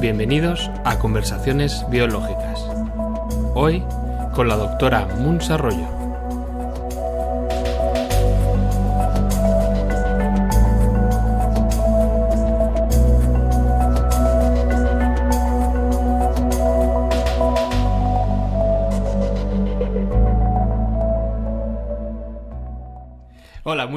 Bienvenidos a Conversaciones Biológicas. Hoy con la doctora Munsa Arroyo.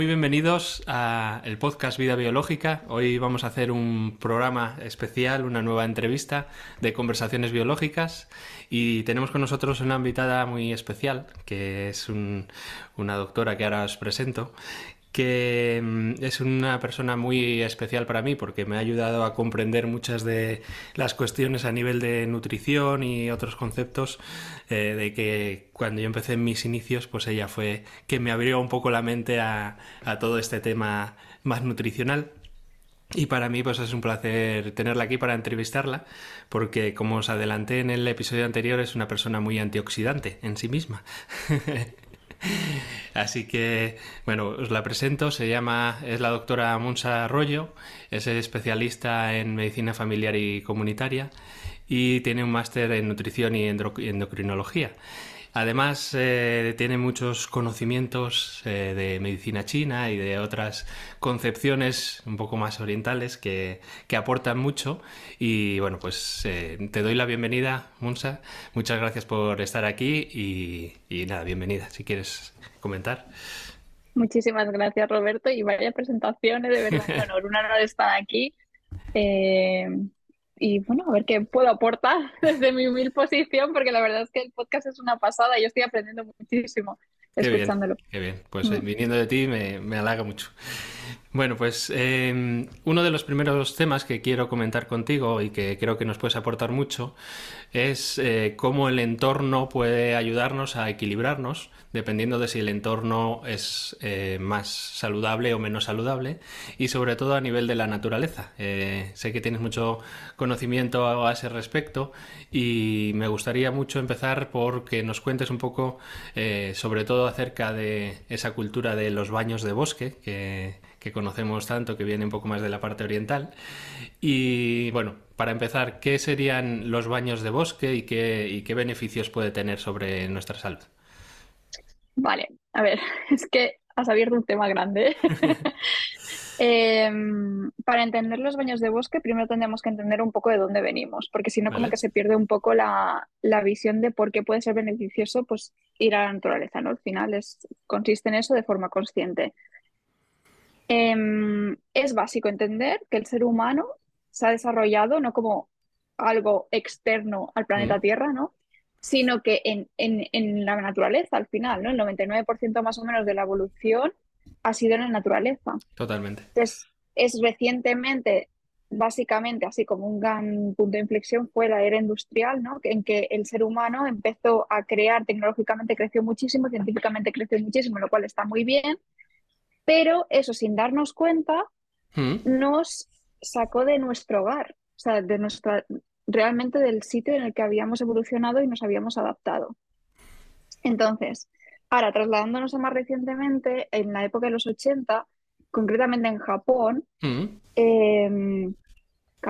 Muy bienvenidos a el podcast Vida Biológica. Hoy vamos a hacer un programa especial, una nueva entrevista de conversaciones biológicas y tenemos con nosotros una invitada muy especial, que es una doctora que ahora os presento, que mm, es una persona muy especial para mí porque me ha ayudado a comprender muchas de las cuestiones a nivel de nutrición y otros conceptos eh, de que cuando yo empecé en mis inicios pues ella fue que me abrió un poco la mente a, a todo este tema más nutricional y para mí pues es un placer tenerla aquí para entrevistarla porque como os adelanté en el episodio anterior es una persona muy antioxidante en sí misma. Así que, bueno, os la presento. Se llama, es la doctora Monsa Arroyo, es especialista en medicina familiar y comunitaria y tiene un máster en nutrición y endocrinología. Además, eh, tiene muchos conocimientos eh, de medicina china y de otras concepciones un poco más orientales que, aportan mucho. Y bueno, pues eh, te doy la bienvenida, Munsa. Muchas gracias por estar aquí y, y nada, bienvenida, si quieres comentar. Muchísimas gracias, Roberto, y vaya presentaciones, de verdad, un honor, un honor estar aquí y bueno, a ver qué puedo aportar desde mi humilde posición, porque la verdad es que el podcast es una pasada y yo estoy aprendiendo muchísimo escuchándolo. Qué bien, pues mm. viniendo de ti me, me halaga mucho. Bueno, pues em, uno de los primeros temas que quiero comentar contigo y que creo que nos puedes aportar mucho es eh, cómo el entorno puede ayudarnos a equilibrarnos, dependiendo de si el entorno es eh, más saludable o menos saludable, y sobre todo a nivel de la naturaleza. Eh, sé que tienes mucho conocimiento a ese respecto y me gustaría mucho empezar por que nos cuentes un poco, sobre todo acerca de esa cultura de los baños de bosque que que conocemos tanto, que viene un poco más de la parte oriental. Y bueno, para empezar, ¿qué serían los baños de bosque y qué, qué beneficios puede tener sobre nuestra salud? Vale, a ver, es que has abierto un tema grande. Em, para entender los baños de bosque, primero tendríamos que entender un poco de dónde venimos, porque si no, como que se pierde un poco la, la, visión de por qué puede ser beneficioso pues, ir a la naturaleza, ¿no? Al final es, consiste en eso de forma consciente. Em, es básico entender que el ser humano se ha desarrollado no como algo externo al planeta Tierra, ¿no? sino que en, en, la naturaleza al final, ¿no? El 99% más o menos de la evolución ha sido en la naturaleza. Totalmente. Entonces, es recientemente, básicamente, así como un gran punto de inflexión fue la era industrial, ¿no? En que el ser humano empezó a crear, tecnológicamente creció muchísimo, científicamente creció muchísimo, lo cual está muy bien, pero eso sin darnos cuenta mm. nos sacó de nuestro hogar, o sea, de nuestra, realmente del sitio en el que habíamos evolucionado y nos habíamos adaptado. Entonces, ahora trasladándonos a más recientemente, en la época de los 80, concretamente en Japón, mm. em,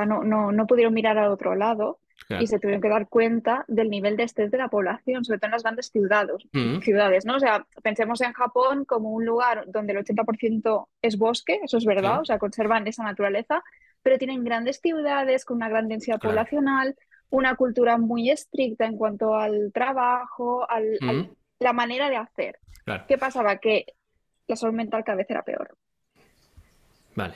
no, no, no, pudieron mirar al otro lado y se tuvieron que dar cuenta del nivel de estrés de la población, sobre todo en las grandes ciudades, mm. ciudades, ¿no? O sea, pensemos en Japón como un lugar donde el 80% es bosque, eso es verdad, o sea, conservan esa naturaleza, pero tienen grandes ciudades con una gran densidad poblacional, una cultura muy estricta en cuanto al trabajo, a mm. la manera de hacer. ¿Qué pasaba? Que la salud mental cada vez era peor. Vale.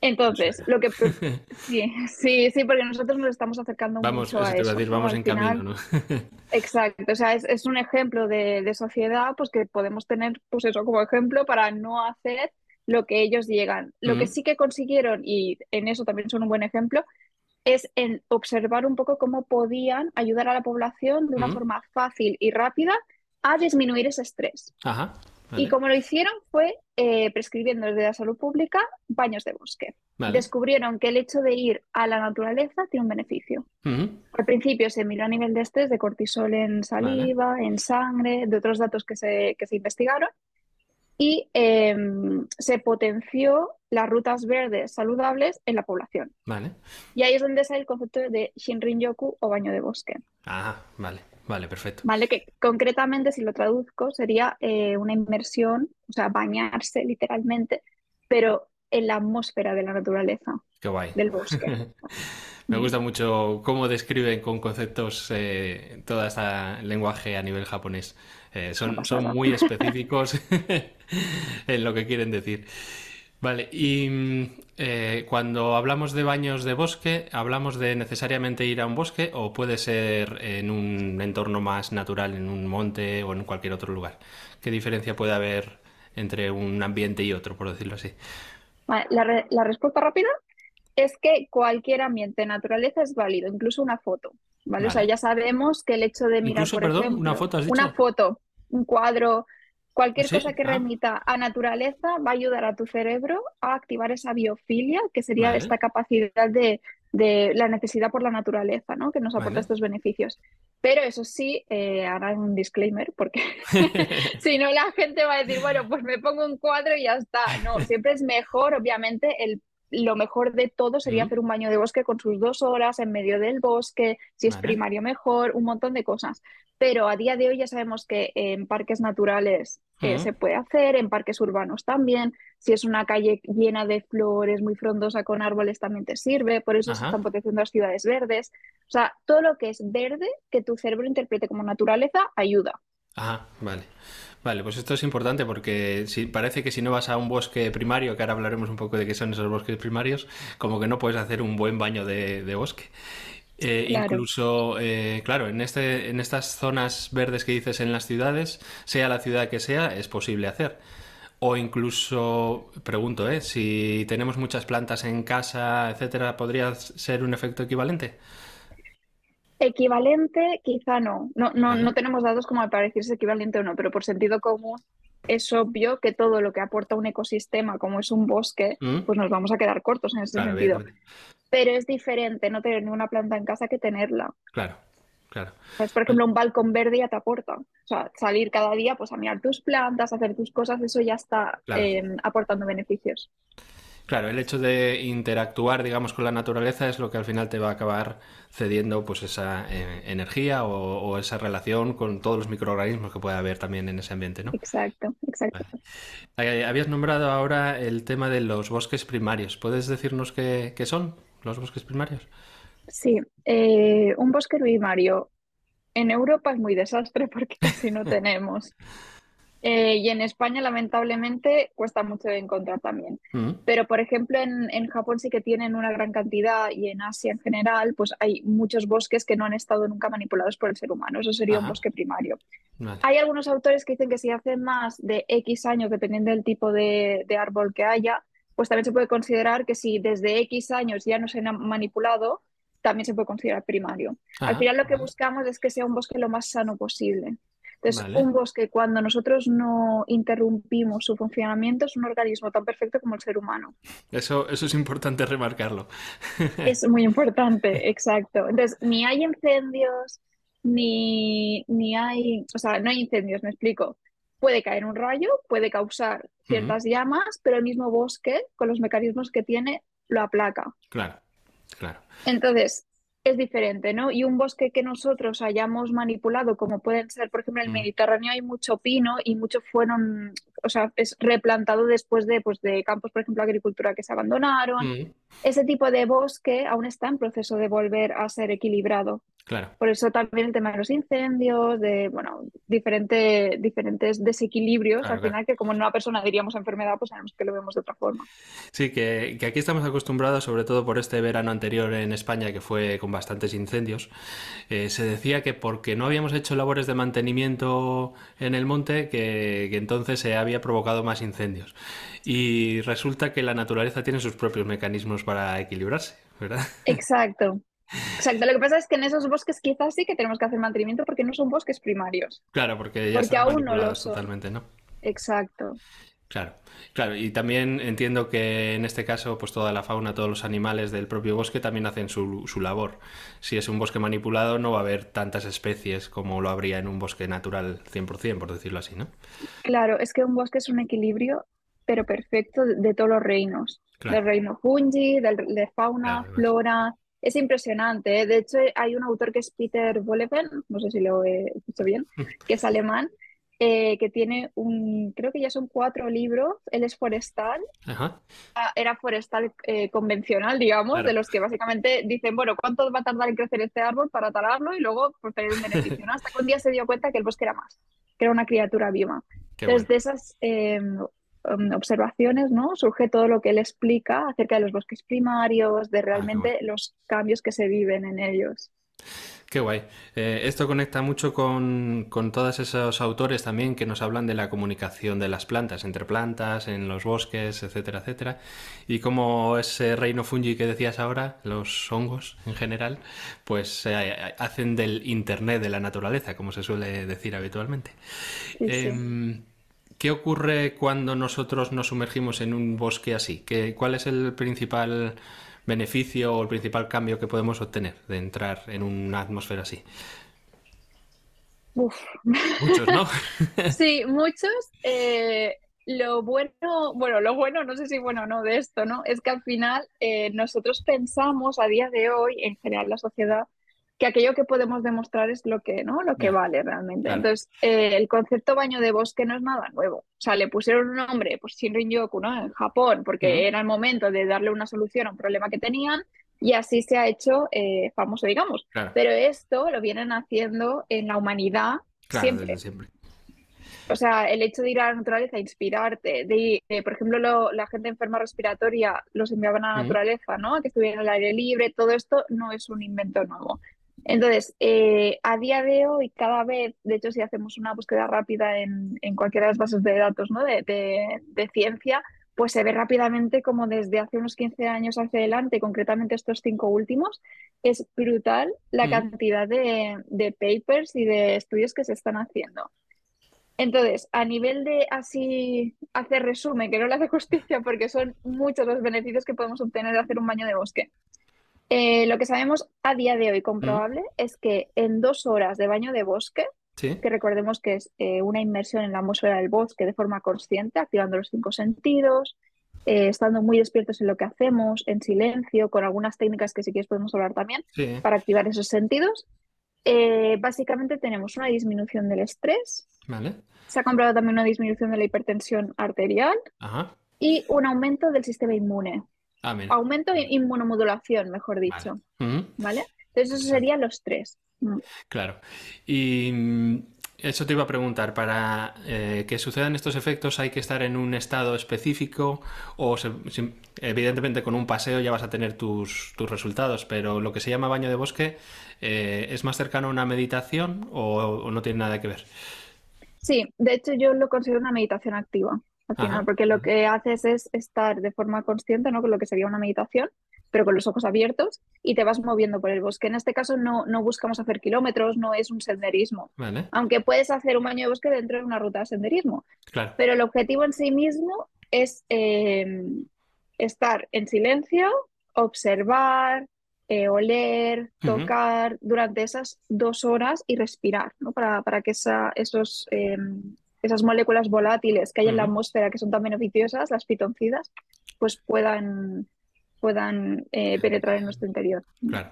Entonces, lo que sí, sí, sí, porque nosotros nos estamos acercando mucho a eso. Decir, vamos en camino, ¿no? exacto, o sea, es, un ejemplo de, sociedad, pues que podemos tener, pues eso, como ejemplo para no hacer lo que ellos llegan. Lo que sí que consiguieron, y en eso también son un buen ejemplo, es en observar un poco cómo podían ayudar a la población de una forma fácil y rápida a disminuir ese estrés. Ajá. Y como lo hicieron fue eh, prescribiendo desde la salud pública baños de bosque. Descubrieron que el hecho de ir a la naturaleza tiene un beneficio. Al principio se miró a nivel de estrés, de cortisol en saliva, en sangre, de otros datos que se, que se investigaron. y em, se potenció las rutas verdes saludables en la población. Vale. Y ahí es donde sale el concepto de Shinrin-yoku o baño de bosque. Ah, vale, vale, perfecto. Vale, que concretamente si lo traduzco sería eh, una inmersión, o sea, bañarse literalmente, pero en la atmósfera de la naturaleza. Qué guay. Del bosque. Me gusta mucho cómo describen con conceptos eh, todo este lenguaje a nivel japonés. Eh, son, son muy específicos en lo que quieren decir. Vale, y eh, cuando hablamos de baños de bosque, ¿hablamos de necesariamente ir a un bosque o puede ser en un entorno más natural, en un monte o en cualquier otro lugar? ¿Qué diferencia puede haber entre un ambiente y otro, por decirlo así? la, la respuesta rápida es que cualquier ambiente de naturaleza es válido, incluso una foto. ¿vale? O sea, ya sabemos que el hecho de mirar, incluso, perdón, una foto, una foto, un cuadro, cualquier cosa que ah. remita a naturaleza va a ayudar a tu cerebro a activar esa biofilia, que sería esta capacidad de, la necesidad por la naturaleza, ¿no? Que nos aporta estos beneficios. Pero eso sí, eh, hará un disclaimer, porque si no la gente va a decir, bueno, pues me pongo un cuadro y ya está. No, siempre es mejor, obviamente, el lo mejor de todo sería hacer un baño de bosque con sus dos horas en medio del bosque, si es primario mejor, un montón de cosas. Pero a día de hoy ya sabemos que en parques naturales eh, se puede hacer, en parques urbanos también. Si es una calle llena de flores, muy frondosa con árboles, también te sirve. Por eso se están potenciando las ciudades verdes. O sea, todo lo que es verde, que tu cerebro interprete como naturaleza, ayuda. Ajá, vale. Vale, pues esto es importante porque si, parece que si no vas a un bosque primario, que ahora hablaremos un poco de qué son esos bosques primarios, como que no puedes hacer un buen baño de, bosque. Eh, incluso, eh, claro, en, este, en estas zonas verdes que dices en las ciudades, sea la ciudad que sea, es posible hacer. O incluso, pregunto, ¿eh? si tenemos muchas plantas en casa, etcétera, ¿podría ser un efecto equivalente? Equivalente, quizá no. No, no, no tenemos datos como para decir si es equivalente o no, pero por sentido común es obvio que todo lo que aporta un ecosistema, como es un bosque, mm. pues nos vamos a quedar cortos en ese sentido. Pero es diferente no tener ninguna planta en casa que tenerla. Claro, claro. Pues, por ejemplo, un balcón verde ya te aporta. O sea, salir cada día pues, a mirar tus plantas, hacer tus cosas, eso ya está em, aportando beneficios. Claro, el hecho de interactuar, digamos, con la naturaleza es lo que al final te va a acabar cediendo pues esa eh, energía o, esa relación con todos los microorganismos que puede haber también en ese ambiente, ¿no? Exacto, exacto. Habías nombrado ahora el tema de los bosques primarios. ¿Puedes decirnos qué, son los bosques primarios? Sí, eh, un bosque primario en Europa es muy desastre porque casi no tenemos. Eh, y en España, lamentablemente, cuesta mucho de encontrar también. Mm. Pero, por ejemplo, en, en, Japón sí que tienen una gran cantidad y en Asia en general, pues hay muchos bosques que no han estado nunca manipulados por el ser humano. Eso sería un bosque primario. Hay algunos autores que dicen que si hace más de X años, dependiendo del tipo de, de, árbol que haya, pues también se puede considerar que si desde X años ya no se han manipulado, también se puede considerar primario. Al final lo que buscamos es que sea un bosque lo más sano posible. Entonces, un bosque, cuando nosotros no interrumpimos su funcionamiento, es un organismo tan perfecto como el ser humano. Eso, eso es importante remarcarlo. Es muy importante, exacto. Entonces, ni hay incendios, ni, ni hay, o sea, no hay incendios, me explico. Puede caer un rayo, puede causar ciertas llamas, pero el mismo bosque, con los mecanismos que tiene, lo aplaca. Claro, claro. Entonces, es diferente, ¿no? Y un bosque que nosotros hayamos manipulado, como pueden ser, por ejemplo, en el mm. Mediterráneo hay mucho pino y muchos fueron, o sea, es replantado después de, pues, de campos, por ejemplo, agricultura que se abandonaron. Mm. Ese tipo de bosque aún está en proceso de volver a ser equilibrado. Por eso también el tema de los incendios, de bueno, diferente, diferentes desequilibrios, al final que como en una persona diríamos enfermedad, pues sabemos que lo vemos de otra forma. Sí, que, aquí estamos acostumbrados, sobre todo por este verano anterior en España, que fue con bastantes incendios, eh, se decía que porque no habíamos hecho labores de mantenimiento en el monte, que, que entonces se había provocado más incendios. Y resulta que la naturaleza tiene sus propios mecanismos para equilibrarse, ¿verdad? Exacto. Exacto, lo que pasa es que en esos bosques quizás sí que tenemos que hacer mantenimiento porque no son bosques primarios. Claro, porque ya porque aún no lo son. totalmente, ¿no? Exacto. Claro, claro, y también entiendo que en este caso, pues toda la fauna, todos los animales del propio bosque también hacen su, su, labor. Si es un bosque manipulado, no va a haber tantas especies como lo habría en un bosque natural 100%, por decirlo así, ¿no? Claro, es que un bosque es un equilibrio, pero perfecto, de todos los reinos. Del reino fungi, del, de fauna, flora. Es impresionante. ¿eh? De hecho, hay un autor que es Peter Wolleben, no sé si lo he dicho bien, que es alemán, eh, que tiene un, creo que ya son cuatro libros, él es forestal, ah, era forestal eh, convencional, digamos, de los que básicamente dicen, bueno, ¿cuánto va a tardar en crecer este árbol para talarlo y luego por tener un beneficio? Hasta que un día se dio cuenta que el bosque era más, que era una criatura viva. Entonces, de esas em, em, observaciones, ¿no? Surge todo lo que él explica acerca de los bosques primarios, de ah, realmente los cambios que se viven en ellos. Qué guay. Eh, esto conecta mucho con, con, todos esos autores también que nos hablan de la comunicación de las plantas, entre plantas, en los bosques, etcétera, etcétera. Y como ese reino fungi que decías ahora, los hongos en general, pues eh, hacen del Internet de la naturaleza, como se suele decir habitualmente. Em, ¿Qué ocurre cuando nosotros nos sumergimos en un bosque así? ¿Qué, ¿Cuál es el principal beneficio o el principal cambio que podemos obtener de entrar en una atmósfera así? Muchos, ¿no? sí, muchos. Eh, lo bueno, bueno, lo bueno, no sé si bueno o no de esto, ¿no? Es que al final eh, nosotros pensamos a día de hoy, en general la sociedad, que aquello que podemos demostrar es lo que, ¿no? lo que vale realmente. Entonces, eh, el concepto baño de bosque no es nada nuevo. O sea, le pusieron un nombre, pues Shinrin-yoku, ¿no? En Japón, porque era el momento de darle una solución a un problema que tenían y así se ha hecho eh, famoso, digamos. Pero esto lo vienen haciendo en la humanidad siempre. siempre. O sea, el hecho de ir a la naturaleza, inspirarte, de, por ejemplo, la gente enferma respiratoria los enviaban a la naturaleza, ¿no? Que estuvieran al aire libre, todo esto no es un invento nuevo. Entonces, eh, a día de hoy, cada vez, de hecho, si hacemos una búsqueda rápida en, cualquiera de las bases de datos ¿no? de, ciencia, pues se ve rápidamente como desde hace unos 15 años hacia adelante, concretamente estos cinco últimos, es brutal la cantidad de, de, papers y de estudios que se están haciendo. Entonces, a nivel de así hacer resumen, que no le hace justicia porque son muchos los beneficios que podemos obtener de hacer un baño de bosque. Eh, lo que sabemos a día de hoy comprobable es que en dos horas de baño de bosque, que recordemos que es eh, una inmersión en la atmósfera del bosque de forma consciente, activando los cinco sentidos, eh, estando muy despiertos en lo que hacemos, en silencio, con algunas técnicas que si quieres podemos hablar también, para activar esos sentidos. básicamente tenemos una disminución del estrés. Se ha comprobado también una disminución de la hipertensión arterial y un aumento del sistema inmune. Ah, Aumento de inmunomodulación, mejor dicho. Vale. Entonces, esos serían los tres. Mm. Claro. Y mm, eso te iba a preguntar, para eh, que sucedan estos efectos hay que estar en un estado específico o evidentemente con un paseo ya vas a tener tus, resultados, pero lo que se llama baño de bosque eh, es más cercano a una meditación o no tiene nada que ver. Sí, de hecho yo lo considero una meditación activa al final, porque lo que haces es estar de forma consciente, ¿no? Con lo que sería una meditación, pero con los ojos abiertos y te vas moviendo por el bosque. En este caso no, no buscamos hacer kilómetros, no es un senderismo. Aunque puedes hacer un baño de bosque dentro de una ruta de senderismo. Pero el objetivo en sí mismo es em, estar en silencio, observar, eh, oler, tocar durante esas dos horas y respirar, ¿no? Para, para que esa, esos em, esas moléculas volátiles que hay en la atmósfera que son tan beneficiosas, las pitoncidas, pues puedan, puedan eh, penetrar en nuestro interior. Claro.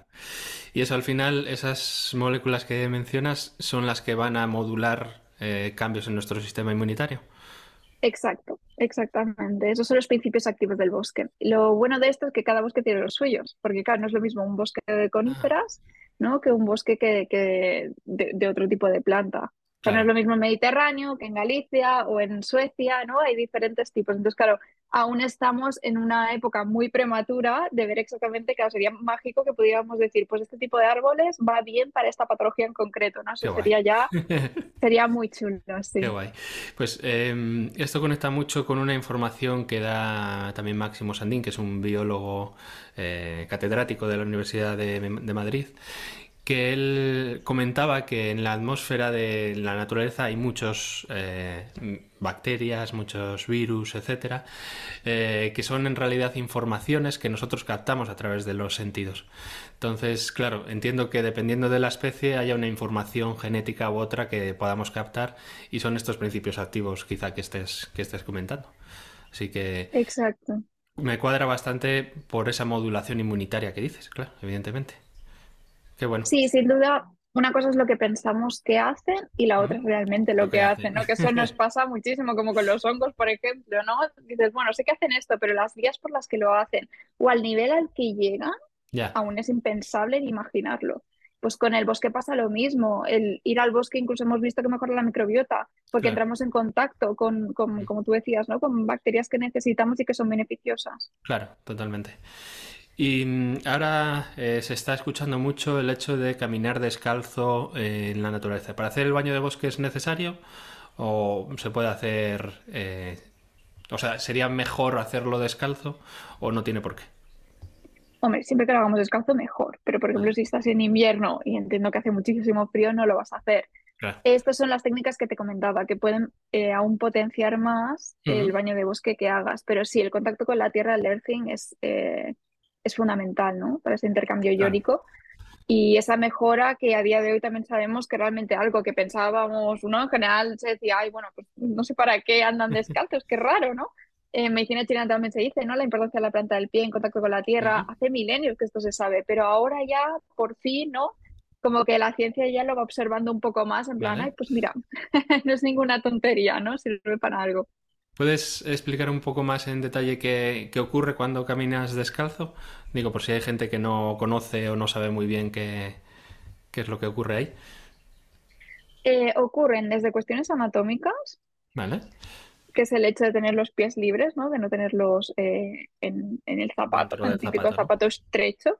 Y eso al final, esas moléculas que mencionas son las que van a modular eh, cambios en nuestro sistema inmunitario. Exacto, exactamente. Esos son los principios activos del bosque. Lo bueno de esto es que cada bosque tiene los suyos, porque claro, no es lo mismo un bosque de coníferas ¿no? que un bosque que, de, otro tipo de planta no es lo mismo en Mediterráneo que en Galicia o en Suecia, ¿no? Hay diferentes tipos. Entonces, claro, aún estamos en una época muy prematura de ver exactamente, claro, sería mágico que pudiéramos decir, pues este tipo de árboles va bien para esta patología en concreto, ¿no? Eso sería ya, sería muy chulo, sí. Qué guay. Pues em, esto conecta mucho con una información que da también Máximo Sandín, que es un biólogo eh, catedrático de la Universidad de, de Madrid que él comentaba que en la atmósfera de la naturaleza hay muchos eh, bacterias, muchos virus, etcétera, eh, que son en realidad informaciones que nosotros captamos a través de los sentidos. Entonces, claro, entiendo que dependiendo de la especie haya una información genética u otra que podamos captar y son estos principios activos quizá que estés, que estés comentando. Así que... Exacto. Me cuadra bastante por esa modulación inmunitaria que dices, claro, evidentemente. Qué bueno. Sí, sin duda, una cosa es lo que pensamos que hacen y la otra es realmente lo, que, hacen, ¿no? Que eso nos pasa muchísimo, como con los hongos, por ejemplo, ¿no? Dices, bueno, sé que hacen esto, pero las vías por las que lo hacen o al nivel al que llegan, aún es impensable ni imaginarlo. Pues con el bosque pasa lo mismo. El ir al bosque incluso hemos visto que mejora la microbiota, porque entramos en contacto con, con, como tú decías, ¿no? Con bacterias que necesitamos y que son beneficiosas. Claro, totalmente. Y mm, ahora eh, se está escuchando mucho el hecho de caminar descalzo eh, en la naturaleza. ¿Para hacer el baño de bosque es necesario o se puede hacer... Eh, o sea, ¿sería mejor hacerlo descalzo o no tiene por qué? Hombre, siempre que lo hagamos descalzo, mejor. Pero, por ejemplo, si estás en invierno y entiendo que hace muchísimo frío, no lo vas a hacer. Estas son las técnicas que te comentaba, que pueden aún potenciar más el baño de bosque que hagas. Pero sí, el contacto con la tierra, el earthing, es, es fundamental ¿no? para ese intercambio iónico. Y esa mejora que a día de hoy también sabemos que realmente algo que pensábamos, uno en general se decía, ay, bueno, pues no sé para qué andan descalzos, qué raro, ¿no? En medicina china también se dice, ¿no? La importancia de la planta del pie en contacto con la tierra. Hace milenios que esto se sabe, pero ahora ya, por fin, ¿no? Como que la ciencia ya lo va observando un poco más, en plan, ay, pues mira, no es ninguna tontería, ¿no? Sirve para algo. ¿Puedes explicar un poco más en detalle qué, ocurre cuando caminas descalzo? Digo, por si hay gente que no conoce o no sabe muy bien qué, es lo que ocurre ahí. Eh, ocurren desde cuestiones anatómicas, ¿Vale? que es el hecho de tener los pies libres, ¿no? de no tenerlos eh, en, el zapato, en el típico zapato, estrecho.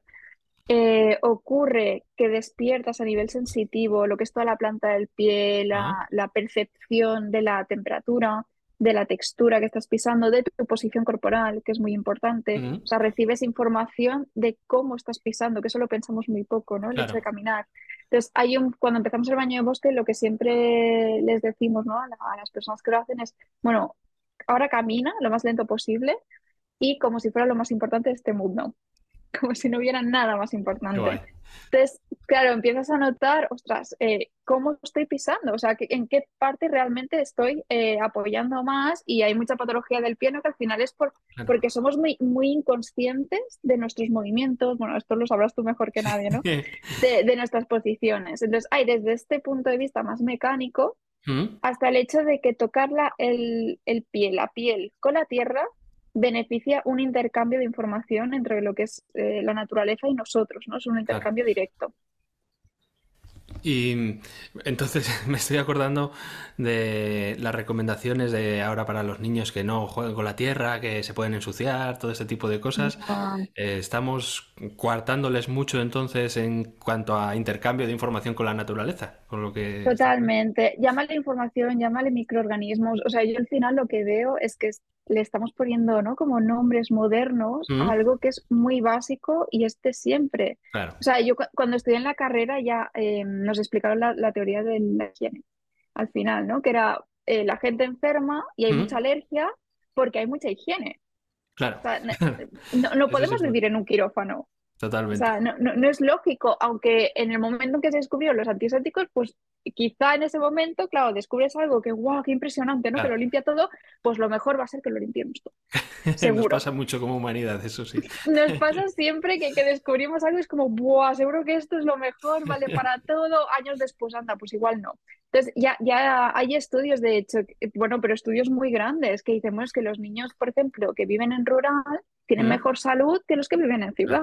Eh, ocurre que despiertas a nivel sensitivo lo que es toda la planta del pie, la, la percepción de la temperatura, de la textura que estás pisando, de tu posición corporal, que es muy importante. O sea, recibes información de cómo estás pisando, que eso lo pensamos muy poco, ¿no? El hecho de caminar. Entonces, hay un, cuando empezamos el baño de bosque, lo que siempre les decimos ¿no? a, las personas que lo hacen es, bueno, ahora camina lo más lento posible y como si fuera lo más importante de este mundo como si no hubiera nada más importante. Entonces, claro, empiezas a notar, ostras, eh, ¿cómo estoy pisando? O sea, ¿en qué parte realmente estoy eh, apoyando más? Y hay mucha patología del pie, que al final es por, porque somos muy, muy inconscientes de nuestros movimientos, bueno, esto lo sabrás tú mejor que nadie, ¿no? De, nuestras posiciones. Entonces, hay desde este punto de vista más mecánico ¿Mm? hasta el hecho de que tocar el, el pie, la piel con la tierra beneficia un intercambio de información entre lo que es eh, la naturaleza y nosotros, ¿no? Es un intercambio directo. Y entonces me estoy acordando de las recomendaciones de ahora para los niños que no jueguen con la tierra, que se pueden ensuciar, todo este tipo de cosas. Eh, estamos coartándoles mucho entonces en cuanto a intercambio de información con la naturaleza, con lo que... Totalmente. Llámale información, llámale microorganismos. O sea, yo al final lo que veo es que le estamos poniendo ¿no? como nombres modernos a algo que es muy básico y este siempre. O sea, yo cuando estudié en la carrera ya eh, nos explicaron la, teoría de la higiene al final, ¿no? Que era eh, la gente enferma y hay mucha alergia porque hay mucha higiene. Claro. O sea, no, podemos vivir en un quirófano. Totalmente. O sea, no, no, es lógico, aunque en el momento en que se descubrieron los antisépticos, pues quizá en ese momento, claro, descubres algo que, wow, qué impresionante, ¿no? Que lo limpia todo, pues lo mejor va a ser que lo limpiemos todo. Seguro. Nos pasa mucho como humanidad, eso sí. Nos pasa siempre que, que descubrimos algo y es como, wow, seguro que esto es lo mejor, vale para todo. Años después, anda, pues igual no. Entonces, ya, ya hay estudios, de hecho, bueno, pero estudios muy grandes que dicen, que los niños, por ejemplo, que viven en rural, tienen mejor salud que los que viven en ciudad.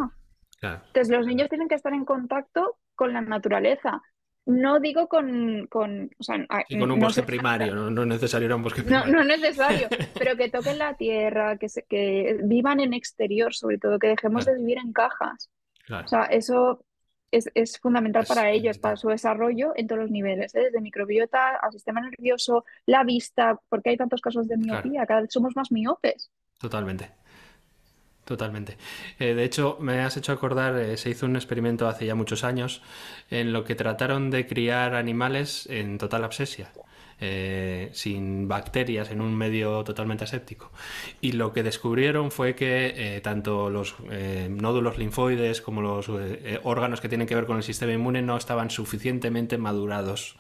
Entonces, los niños tienen que estar en contacto con la naturaleza. No digo con... con, con un bosque primario, no, es necesario ir a un bosque primario. No, no es necesario, pero que toquen la tierra, que, se, que vivan en exterior, sobre todo, que dejemos de vivir en cajas. O sea, eso es, es fundamental para ellos, para su desarrollo en todos los niveles, ¿eh? desde microbiota al sistema nervioso, la vista, porque hay tantos casos de miopía, cada vez somos más miopes. Totalmente. Totalmente. Eh, de hecho, me has hecho acordar, eh, se hizo un experimento hace ya muchos años en lo que trataron de criar animales en total absesia. Eh, sin bacterias en un medio totalmente aséptico. Y lo que descubrieron fue que tanto los nódulos linfoides como los órganos que tienen que ver con el sistema inmune no estaban suficientemente madurados.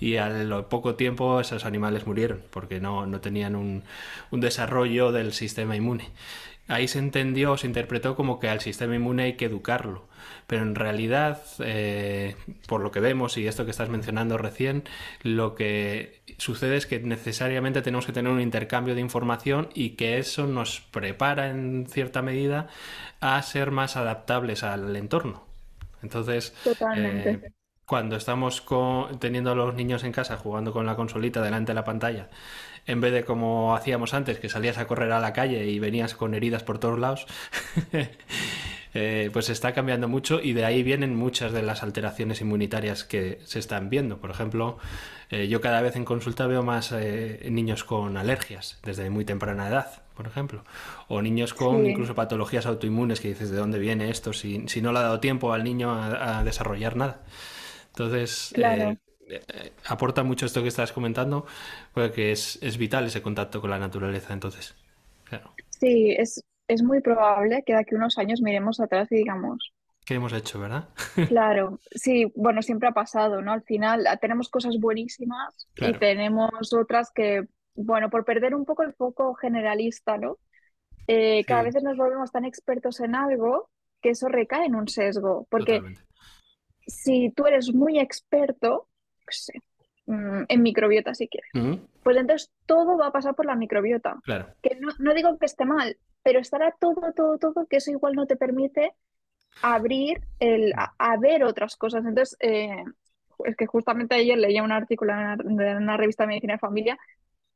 Y al poco tiempo esos animales murieron porque no, no tenían un, un desarrollo del sistema inmune. Ahí se entendió, se interpretó como que al sistema inmune hay que educarlo pero en realidad, eh, por lo que vemos y esto que estás mencionando recién, lo que sucede es que necesariamente tenemos que tener un intercambio de información y que eso nos prepara en cierta medida a ser más adaptables al entorno. Entonces, eh, cuando estamos teniendo a los niños en casa jugando con la consolita delante de la pantalla, en vez de como hacíamos antes, que salías a correr a la calle y venías con heridas por todos lados, Eh, pues está cambiando mucho y de ahí vienen muchas de las alteraciones inmunitarias que se están viendo. Por ejemplo, eh, yo cada vez en consulta veo más eh, niños con alergias desde muy temprana edad, por ejemplo, o niños con incluso patologías autoinmunes que dices de dónde viene esto si, no le ha dado tiempo al niño a, desarrollar nada. Entonces, aporta mucho esto que estás comentando, porque es, es vital ese contacto con la naturaleza. Entonces, claro. Sí, es, es muy probable que de aquí a unos años miremos atrás y digamos, ¿Qué hemos hecho, verdad? Claro, sí, bueno, siempre ha pasado, ¿no? Al final ah, tenemos cosas buenísimas y tenemos otras que, bueno, por perder un poco el foco generalista, ¿no? Eh, cada vez nos volvemos tan expertos en algo que eso recae en un sesgo, porque si tú eres muy experto, mm, en microbiota si quieres, pues entonces todo va a pasar por la microbiota. Claro. Que no, no digo que esté mal, pero estará todo, todo, todo, que eso igual no te permite abrir el, a, ver otras cosas. Entonces, eh, es que justamente ayer leía un artículo en una, revista de Medicina de Familia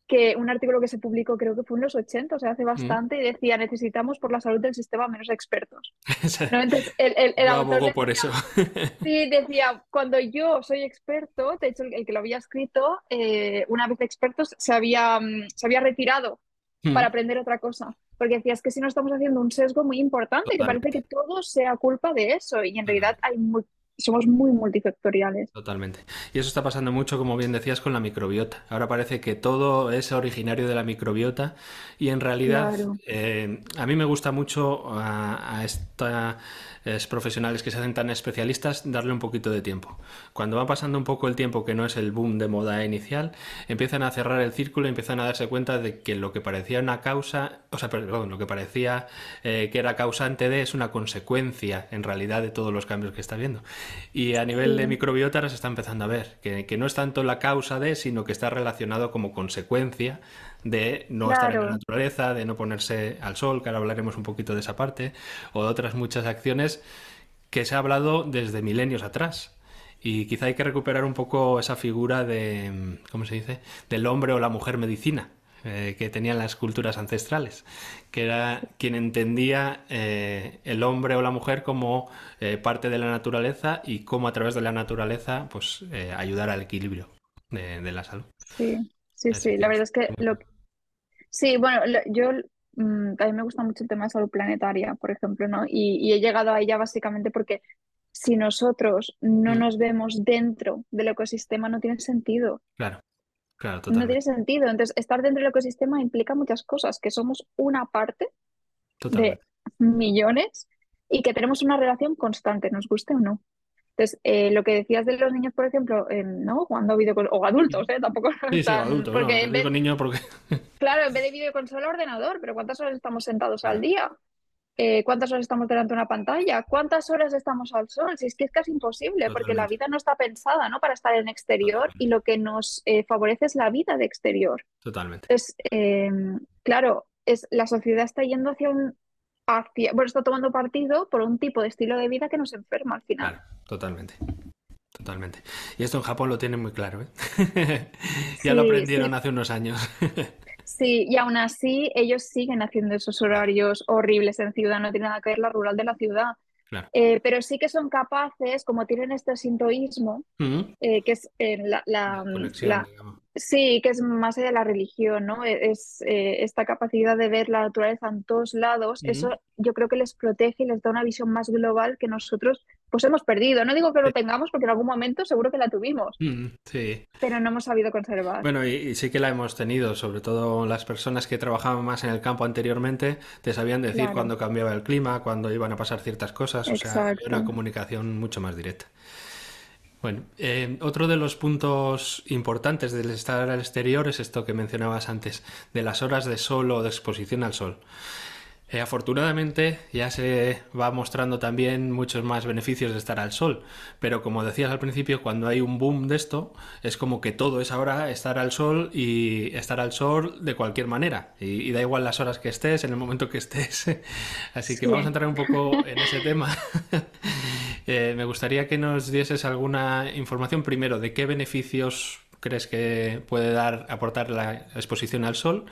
que un artículo que se publicó creo que fue en los 80, o sea, hace bastante, y decía, necesitamos por la salud del sistema menos expertos. Entonces, el, por eso. sí, decía, cuando yo soy experto, de hecho, el, que lo había escrito, eh, una vez experto, se había, mm, se había retirado hmm. para aprender otra cosa porque decías que si no estamos haciendo un sesgo muy importante, que parece que todo sea culpa de eso, y en realidad hay somos muy multifactoriales. Totalmente. Y eso está pasando mucho, como bien decías, con la microbiota. Ahora parece que todo es originario de la microbiota y en realidad eh, a mí me gusta mucho a, a esta profesionales que se hacen tan especialistas, darle un poquito de tiempo. Cuando va pasando un poco el tiempo que no es el boom de moda inicial, empiezan a cerrar el círculo y empiezan a darse cuenta de que lo que parecía una causa, o sea, perdón, lo que parecía eh, que era causante de es una consecuencia en realidad de todos los cambios que está viendo. Y a nivel de microbiota ahora se está empezando a ver que, que no es tanto la causa de, sino que está relacionado como consecuencia de no estar en la naturaleza, de no ponerse al sol, que ahora hablaremos un poquito de esa parte, o de otras muchas acciones que se ha hablado desde milenios atrás. Y quizá hay que recuperar un poco esa figura de, ¿cómo se dice?, del hombre o la mujer medicina eh, que tenían las culturas ancestrales, que era quien entendía eh, el hombre o la mujer como eh, parte de la naturaleza y cómo a través de la naturaleza pues ayudar al equilibrio de, de la salud. Sí. Sí, sí, la verdad es que lo Sí, bueno, yo mm, a mí me gusta mucho el tema de salud planetaria, por ejemplo, ¿no? Y, he llegado a ella básicamente porque si nosotros no mm. nos vemos dentro del ecosistema no tiene sentido. Claro, claro, No tiene sentido. Entonces, estar dentro del ecosistema implica muchas cosas, que somos una parte de millones y que tenemos una relación constante, nos guste o no. Entonces, eh, lo que decías de los niños, por ejemplo, ¿no? Jugando videoconsola, o adultos, ¿eh? Tampoco sí, sí, adultos, porque en vez... porque... claro, en vez de videoconsola, ordenador, pero ¿cuántas horas estamos sentados al día? Eh, ¿Cuántas horas estamos delante de una pantalla? ¿Cuántas horas estamos al sol? Si es que es casi imposible, porque la vida no está pensada ¿no? para estar en exterior y lo que nos eh, favorece es la vida de exterior. Totalmente. Entonces, claro, es, la sociedad está yendo hacia un, bueno, está tomando partido por un tipo de estilo de vida que nos enferma al final. Claro, totalmente. Totalmente. Y esto en Japón lo tienen muy claro, ¿eh? ya lo aprendieron hace unos años. sí, y aún así ellos siguen haciendo esos horarios horribles en ciudad, no tiene nada que ver la rural de la ciudad. Eh, pero sí que son capaces, como tienen este sintoísmo, eh, que es la, Sí, que es más allá de la religión, ¿no? E- Es eh, esta capacidad de ver la naturaleza en todos lados, eso yo creo que les protege y les da una visión más global que nosotros pues hemos perdido. No digo que lo tengamos porque en algún momento seguro que la tuvimos, Mm, sí. pero no hemos sabido conservar. Bueno, y, y sí que la hemos tenido, sobre todo las personas que trabajaban más en el campo anteriormente, te sabían decir Claro, cuándo cambiaba el clima, cuándo iban a pasar ciertas cosas, o sea, había una comunicación mucho más directa. Bueno, eh, otro de los puntos importantes del estar al exterior es esto que mencionabas antes, de las horas de sol o de exposición al sol. Eh, afortunadamente ya se va mostrando también muchos más beneficios de estar al sol, pero como decías al principio, cuando hay un boom de esto, es como que todo es ahora estar al sol y estar al sol de cualquier manera, y, y da igual las horas que estés, en el momento que estés. Así que vamos a Sí. entrar un poco en ese tema. Eh, me gustaría que nos dieses alguna información primero de qué beneficios crees que puede dar aportar la exposición al sol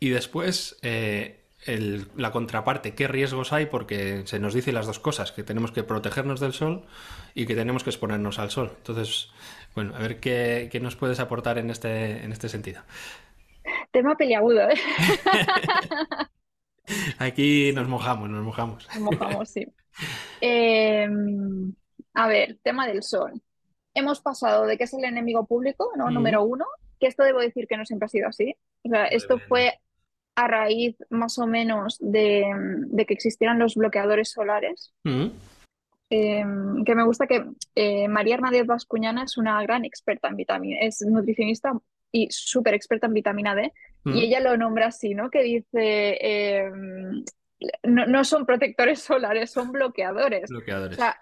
y después eh, el- la contraparte, qué riesgos hay, porque se nos dice las dos cosas, que tenemos que protegernos del sol y que tenemos que exponernos al sol. Entonces, bueno, a ver qué, qué nos puedes aportar en este, en este sentido. Tema peliagudo, ¿eh? Aquí nos mojamos, nos mojamos. nos mojamos, sí. Eh, a ver, tema del sol. Hemos pasado de que es el enemigo público, ¿no? Mm, Número uno, que esto debo decir que no siempre ha sido así. O sea, Muy esto bien. fue a raíz más o menos de, de que existieran los bloqueadores solares. Mm, Eh, que me gusta que eh, María Hernández Bascuñana es una gran experta en vitamina, es nutricionista y súper experta en vitamina D, y ella lo nombra así, ¿no? Que dice, eh, no, no son protectores solares, son bloqueadores. O Bloqueadores. sea,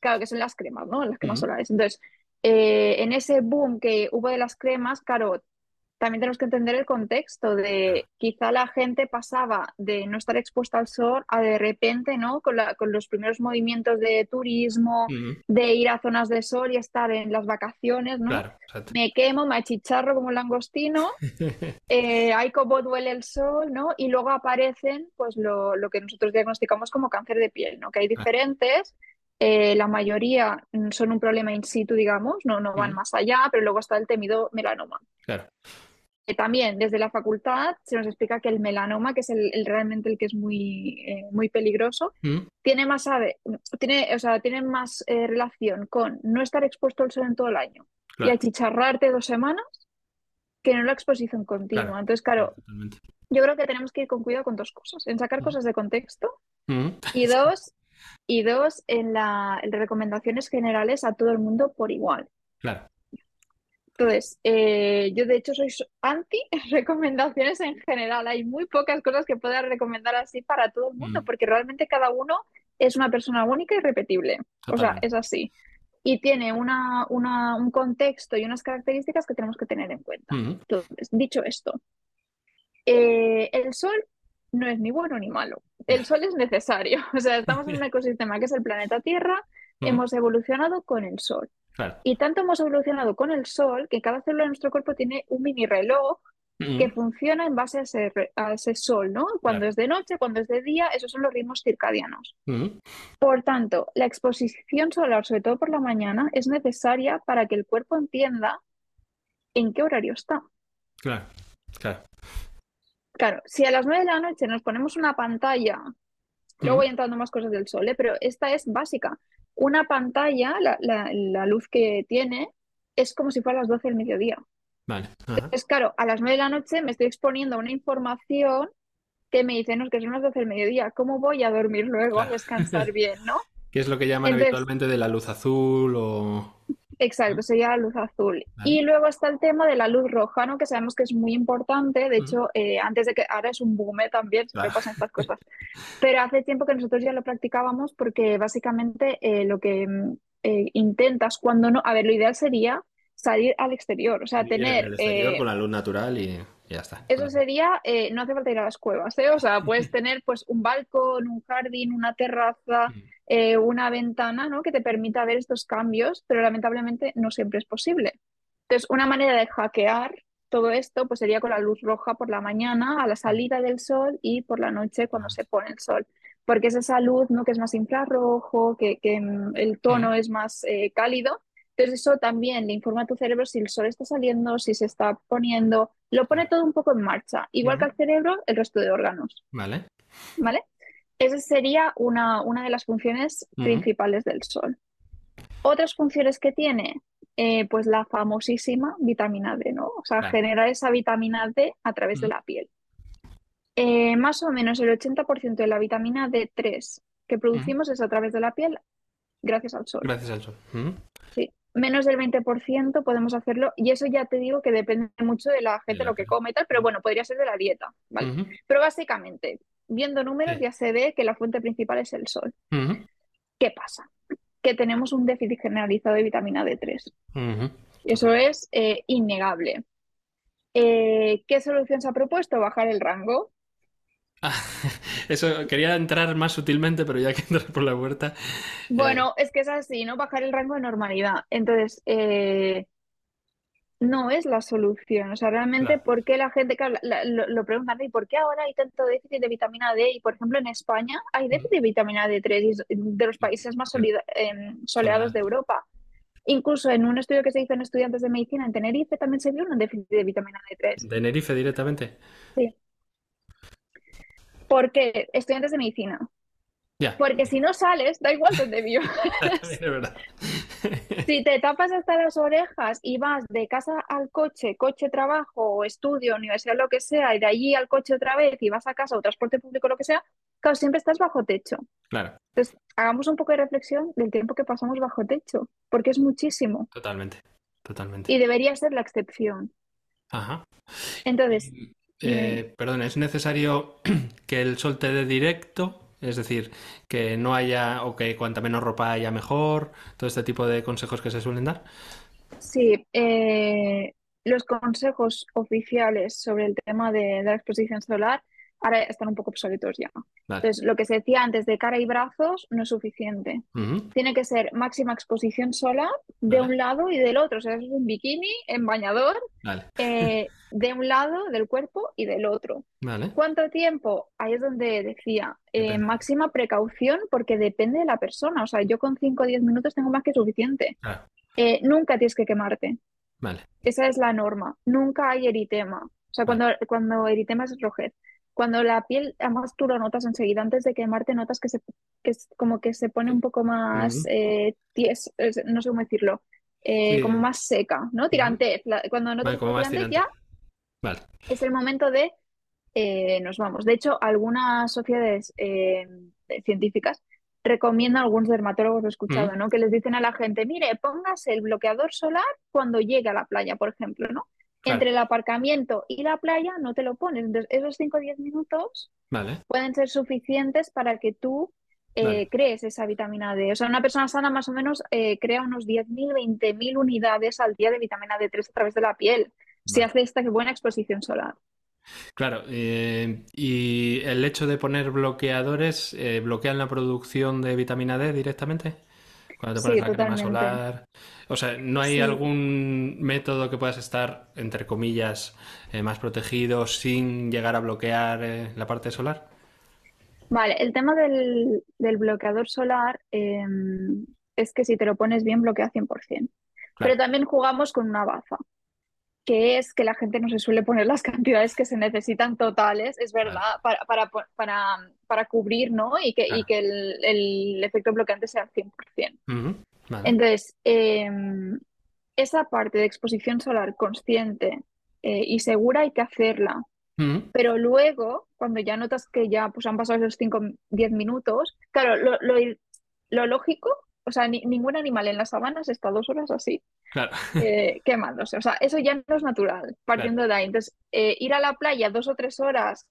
claro que son las cremas, ¿no? Las cremas solares. Entonces, eh, en ese boom que hubo de las cremas, claro, también tenemos que entender el contexto de quizá la gente pasaba de no estar expuesta al sol a de repente, ¿no? Con la- con los primeros movimientos de turismo, Mm, de ir a zonas de sol y estar en las vacaciones, ¿no? Claro. Me quemo, me achicharro como un langostino, eh, hay como duele el sol, ¿no? Y luego aparecen, pues, lo, lo que nosotros diagnosticamos como cáncer de piel, ¿no? Que hay diferentes, eh, la mayoría mm, son un problema in situ, digamos, no, no van Mm, más allá, pero luego está el temido melanoma. Claro. También desde la facultad se nos explica que el melanoma, que es el, el- realmente el que es muy, eh, muy peligroso, Mm, tiene más, ave- tiene, o sea, tiene más eh, relación con no estar expuesto al sol en todo el año y achicharrarte dos semanas que no la exposición Claro. continua. Entonces, Claro, totalmente. yo creo que tenemos que ir con cuidado con dos cosas, en sacar Mm, cosas de contexto mm, y dos, y dos en la en recomendaciones generales a todo el mundo por igual. Claro. Entonces, eh, yo de hecho soy so- anti recomendaciones en general. Hay muy pocas cosas que pueda recomendar así para todo el mundo, Mm, porque realmente cada uno es una persona única y repetible. O sea, es así. Y tiene una, una- un contexto y unas características que tenemos que tener en cuenta. Mm, Entonces, dicho esto, eh, el sol no es ni bueno ni malo. El sol es necesario. O sea, estamos en un ecosistema que es el planeta Tierra. Hemos evolucionado con el sol. Claro. Y tanto hemos evolucionado con el sol que cada célula de nuestro cuerpo tiene un mini reloj que funciona en base a ese, re- a ese sol, ¿no? Cuando Claro. es de noche, cuando es de día, esos son los ritmos circadianos. Por tanto, la exposición solar, sobre todo por la mañana, es necesaria para que el cuerpo entienda en qué horario está. Claro. Claro. Claro, si a las 9 de la noche nos ponemos una pantalla, luego voy entrando más cosas del sol, ¿eh? Pero esta es básica. Una pantalla, la, la- la luz que tiene, es como si fuera las 12 del mediodía. Vale. Ajá. Es claro, a las 9 de la noche me estoy exponiendo a una información que me dice, no, es que son las 12 del mediodía, ¿cómo voy a dormir luego, a descansar bien, ¿no? ¿Qué es lo que llaman Entonces, habitualmente de la luz azul o...? Exacto, sería la luz azul. Vale. Y luego está el tema de la luz roja, ¿no? Que sabemos que es muy importante, de Mm, hecho, eh, antes de que, ahora es un boom ¿eh? también, siempre pasan estas cosas, pero hace tiempo que nosotros ya lo practicábamos porque básicamente eh, lo que mm, eh, intentas cuando no, a ver, lo ideal sería salir al exterior, o sea, tener... el exterior con la luz natural y ya está. Eso Claro. sería, eh, no hace falta ir a las cuevas, ¿eh? O sea, puedes tener pues un balcón, un jardín, una terraza, Mm, eh, una ventana, ¿no? Que te permita ver estos cambios, pero lamentablemente no siempre es posible. Entonces, una manera de hackear todo esto pues sería con la luz roja por la mañana, a la mm, salida del sol y por la noche cuando ah, se pone el sol. Porque es esa luz, ¿no? Que es más infrarrojo, que, que mm, el mm, tono es más eh, cálido Entonces eso también le informa a tu cerebro si el sol está saliendo, si se está poniendo, lo pone todo un poco en marcha, igual que al cerebro, el resto de órganos. Vale. ¿Vale? Esa sería una, una de las funciones principales del sol. Otras funciones que tiene, eh, pues la famosísima vitamina D, ¿no? O sea, generar esa vitamina D a través de la piel. Eh, más o menos el 80% de la vitamina D3 que producimos es a través de la piel gracias al sol. Gracias al sol. Sí menos del 20% podemos hacerlo y eso ya te digo que depende mucho de la gente lo que come y tal, pero bueno, podría ser de la dieta, ¿vale? Pero básicamente, viendo números ya se ve que la fuente principal es el sol. ¿Qué pasa? Que tenemos un déficit generalizado de vitamina D3. Eso es eh, innegable. Eh, ¿Qué solución se ha propuesto? Bajar el rango. eso quería entrar más sutilmente, pero ya que entrar por la puerta. Eh, bueno, es que es así, ¿no? Bajar el rango de normalidad. Entonces, eh, no es la solución. O sea, realmente, ¿por qué la gente lo, preguntan, ¿y por qué ahora hay tanto déficit de vitamina D? Y por ejemplo, en España hay déficit de vitamina D3 de los países más em, soleados de Europa. Incluso en un estudio que se hizo en estudiantes de medicina en Tenerife también se vio un déficit de vitamina D3. ¿Tenerife directamente? Sí. ¿Por qué? Estudiantes de medicina. Porque si no sales, da igual donde vivo. si te tapas hasta las orejas y vas de casa al coche, coche, trabajo, estudio, universidad, lo que sea, y de allí al coche otra vez y vas a casa o transporte público, lo que sea, claro, siempre estás bajo techo. Claro. Entonces, hagamos un poco de reflexión del tiempo que pasamos bajo techo, porque es muchísimo. Totalmente, totalmente. Y debería ser la excepción. Ajá. Entonces, eh, perdón, ¿es necesario que el sol te dé directo? Es decir, que no haya o que cuanta menos ropa haya mejor, todo este tipo de consejos que se suelen dar. Sí, eh, los consejos oficiales sobre el tema de la exposición solar ahora están un poco obsoletos ya. Entonces, lo que se decía antes de cara y brazos no es suficiente. Tiene que ser máxima exposición solar de un lado y del otro. O sea, es un bikini, en bañador, eh, de un lado del cuerpo y del otro. ¿Cuánto tiempo? Ahí es donde decía, eh, máxima precaución porque depende de la persona. O sea, yo con 5 o 10 minutos tengo más que suficiente. Eh, nunca tienes que quemarte. Esa es la norma. Nunca hay eritema. O sea, cuando, cuando eritema es rojez cuando la piel, además tú lo notas enseguida, antes de quemarte notas que, se, que es como que se pone un poco más eh, no sé cómo decirlo, eh, como más seca, ¿no? Tirante. Cuando notas tirante, ya es el momento de eh, nos vamos. De hecho, algunas sociedades científicas recomiendan, algunos dermatólogos lo he escuchado, ¿no? Que les dicen a la gente, mire, póngase el bloqueador solar cuando llegue a la playa, por ejemplo, ¿no? Entre el aparcamiento y la playa no te lo pones. Entonces, esos 5 o 10 minutos pueden ser suficientes para que tú eh, crees esa vitamina D. O sea, una persona sana más o menos eh, crea unos 10.000, 20.000 unidades al día de vitamina D3 a través de la piel, si hace esta buena exposición solar. Claro, eh, y el hecho de poner bloqueadores, ¿bloquean la producción de vitamina D directamente? Cuando te pones la crema solar. O sea, ¿no hay algún método que puedas estar, entre comillas, eh, más protegido sin llegar a bloquear eh, la parte solar? Vale, el tema del, bloqueador solar em, es que si te lo pones bien bloquea 100%. Pero también jugamos con una baza que es que la gente no se suele poner las cantidades que se necesitan totales, es verdad, para, para, para, para, cubrir, ¿no? Y que, y que el, el, efecto bloqueante sea al 100%. Entonces, em, esa parte de exposición solar consciente eh, y segura hay que hacerla. Pero luego, cuando ya notas que ya pues, han pasado esos 5 10 minutos, claro, lo, lo, lo lógico o sea, ningún animal en las sabanas está dos horas así eh, quemándose. O sea, eso ya no es natural, partiendo de ahí. Entonces, eh, ir a la playa dos o tres horas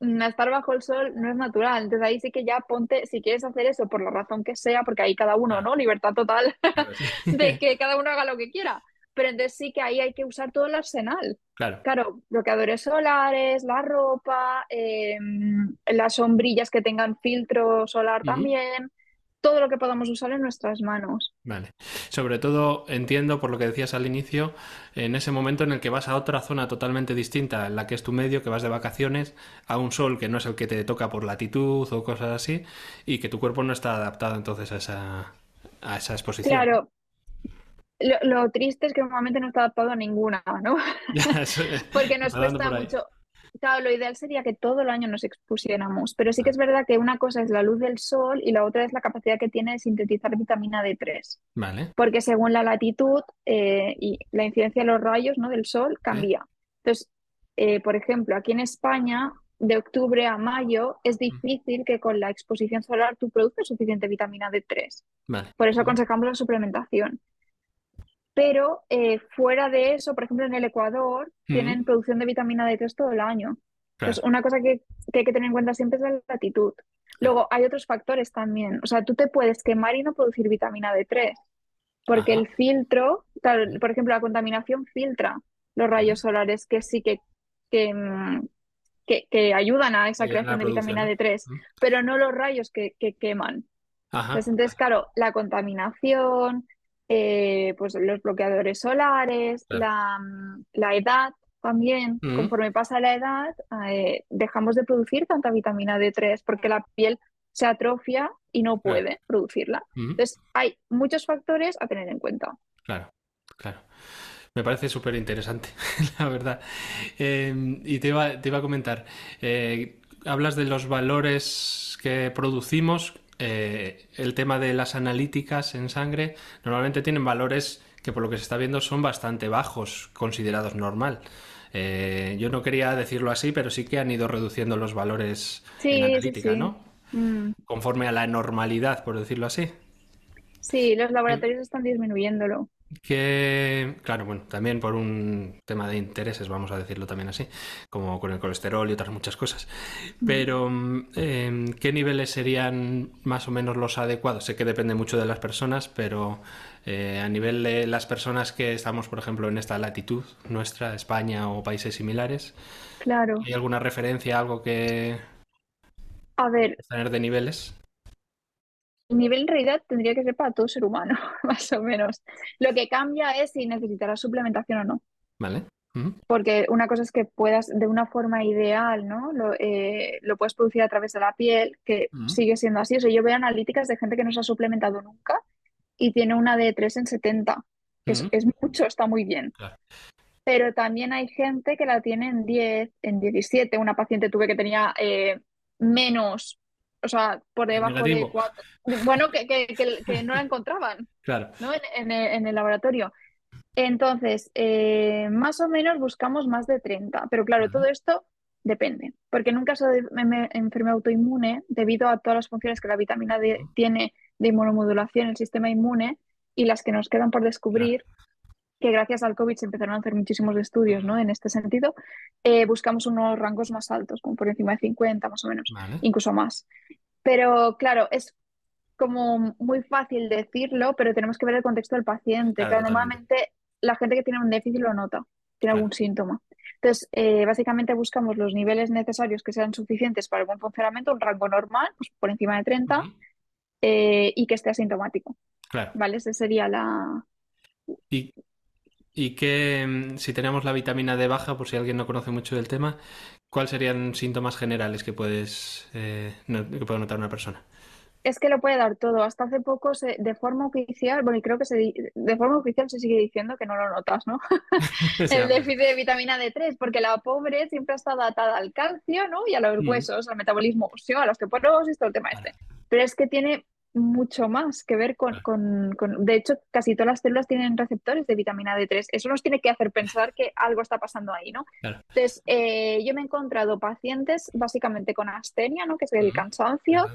mm, a estar bajo el sol no es natural. Entonces ahí sí que ya ponte, si quieres hacer eso por la razón que sea, porque ahí cada uno, ¿no? Libertad total de que cada uno haga lo que quiera. Pero entonces sí que ahí hay que usar todo el arsenal. Claro. Claro, bloqueadores solares, la ropa, em, las sombrillas que tengan filtro solar también todo lo que podamos usar en nuestras manos. Vale. Sobre todo entiendo, por lo que decías al inicio, en ese momento en el que vas a otra zona totalmente distinta, en la que es tu medio, que vas de vacaciones, a un sol que no es el que te toca por latitud o cosas así, y que tu cuerpo no está adaptado entonces a esa, a esa exposición. Claro. Lo, triste es que normalmente no está adaptado a ninguna, ¿no? Porque nos cuesta mucho. Claro, lo ideal sería que todo el año nos expusiéramos, pero sí que es verdad que una cosa es la luz del sol y la otra es la capacidad que tiene de sintetizar vitamina D3. Vale. Porque según la latitud eh, y la incidencia de los rayos ¿no? del sol cambia. Entonces, eh, por ejemplo, aquí en España, de octubre a mayo, es difícil que con la exposición solar tú produzcas suficiente vitamina D3. Vale. Por eso aconsejamos la suplementación. Pero eh, fuera de eso, por ejemplo, en el Ecuador tienen producción de vitamina D3 todo el año. Entonces, una cosa que, hay que tener en cuenta siempre es la latitud. Luego, hay otros factores también. O sea, tú te puedes quemar y no producir vitamina D3, porque el filtro, por ejemplo, la contaminación filtra los rayos solares que sí que, que, mm, que, ayudan a esa creación de vitamina D3, pero no los rayos que, queman. Pues entonces, claro, la contaminación, eh, pues los bloqueadores solares, la, edad también, conforme pasa la edad, eh, dejamos de producir tanta vitamina D3 porque la piel se atrofia y no puede producirla. Entonces, hay muchos factores a tener en cuenta. Claro, claro. Me parece súper interesante, la verdad. Em, y te iba, te iba, a comentar, eh, hablas de los valores que producimos, eh, el tema de las analíticas en sangre normalmente tienen valores que por lo que se está viendo son bastante bajos, considerados normal. Eh, yo no quería decirlo así, pero sí que han ido reduciendo los valores en analítica, ¿no? Mm. Conforme a la normalidad, por decirlo así. Sí, los laboratorios están disminuyéndolo que, claro, bueno, también por un tema de intereses, vamos a decirlo también así, como con el colesterol y otras muchas cosas. Pero, em, ¿qué niveles serían más o menos los adecuados? Sé que depende mucho de las personas, pero eh, a nivel de las personas que estamos, por ejemplo, en esta latitud nuestra, España o países similares, claro. ¿hay alguna referencia, algo que... A ver. Tener de niveles? El nivel en realidad tendría que ser para todo ser humano, más o menos. Lo que cambia es si necesitarás suplementación o no. Vale. Porque una cosa es que puedas, de una forma ideal, ¿no? Lo, eh, lo puedes producir a través de la piel, que sigue siendo así. O sea, yo veo analíticas de gente que no se ha suplementado nunca y tiene una de 3 en 70, que es, mucho, está muy bien. Pero también hay gente que la tiene en 10, en 17. Una paciente tuve que tenía eh, menos o sea, por debajo de cuatro. Bueno, que, que, no la encontraban claro. ¿no? En, el, laboratorio. Entonces, eh, más o menos buscamos más de 30, pero claro, todo esto depende, porque en un caso de enfermedad autoinmune, debido a todas las funciones que la vitamina D tiene de inmunomodulación en el sistema inmune y las que nos quedan por descubrir, que gracias al COVID se empezaron a hacer muchísimos estudios ¿no? en este sentido, eh, buscamos unos rangos más altos, como por encima de 50 más o menos, incluso más. Pero claro, es como muy fácil decirlo, pero tenemos que ver el contexto del paciente. que normalmente la gente que tiene un déficit lo nota, tiene algún síntoma. Entonces, eh, básicamente buscamos los niveles necesarios que sean suficientes para el buen funcionamiento, un rango normal, pues por encima de 30, eh, y que esté asintomático. Claro. ¿Vale? Esa sería la... ¿Y y que mm, si tenemos la vitamina D baja, por si alguien no conoce mucho del tema, ¿cuáles serían síntomas generales que puedes eh, que puede notar una persona? Es que lo puede dar todo. Hasta hace poco, de forma oficial, bueno, y creo que se, de forma oficial se sigue diciendo que no lo notas, ¿no? el déficit de vitamina D3, porque la pobre siempre ha estado atada al calcio, ¿no? Y a los mm. huesos, al metabolismo, a los que y todo el tema este. Pero es que tiene mucho más que ver con, De hecho, casi todas las células tienen receptores de vitamina D3. Eso nos tiene que hacer pensar que algo está pasando ahí, ¿no? Entonces, eh, yo me he encontrado pacientes básicamente con astenia, ¿no? Que es el cansancio,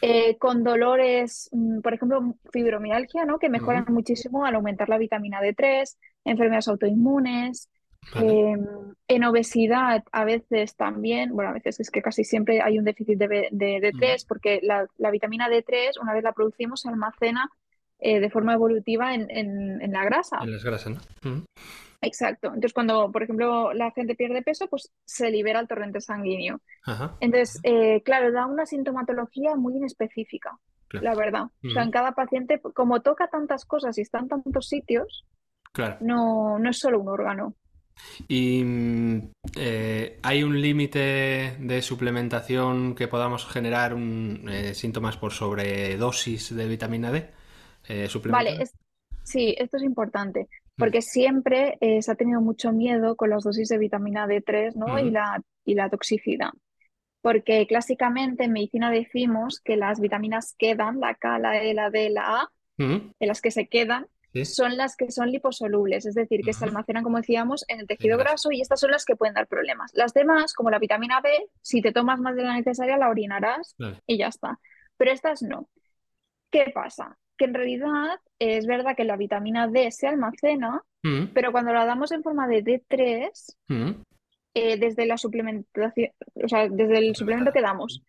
eh, con dolores, mm, por ejemplo, fibromialgia, ¿no? Que mejoran muchísimo al aumentar la vitamina D3, enfermedades autoinmunes, Em, en obesidad a veces también, bueno, a veces es que casi siempre hay un déficit de, de, D3 porque la, vitamina D3 una vez la producimos se almacena eh, de forma evolutiva en, en, la grasa. En las grasas, ¿no? Exacto. Entonces cuando, por ejemplo, la gente pierde peso, pues se libera el torrente sanguíneo. Entonces, eh, claro, da una sintomatología muy inespecífica, la verdad. O sea, en cada paciente, como toca tantas cosas y está en tantos sitios, no, no es solo un órgano. ¿Y mm, eh, hay un límite de suplementación que podamos generar un, eh, síntomas por sobredosis de vitamina D? Eh, vale, Sí, esto es importante, porque siempre eh, se ha tenido mucho miedo con las dosis de vitamina D3, ¿no? Y la, y la toxicidad. Porque clásicamente en medicina decimos que las vitaminas quedan, la K, la E, la D, la A, en las que se quedan, Sí. son las que son liposolubles, es decir, que se almacenan, como decíamos, en el tejido graso y estas son las que pueden dar problemas. Las demás, como la vitamina B, si te tomas más de la necesaria, la orinarás Vale. y ya está. Pero estas no. ¿Qué pasa? Que en realidad eh, es verdad que la vitamina D se almacena, Ujú, pero cuando la damos en forma de D3, ujú, eh, desde la suplementación, o sea, desde el suplemento que damos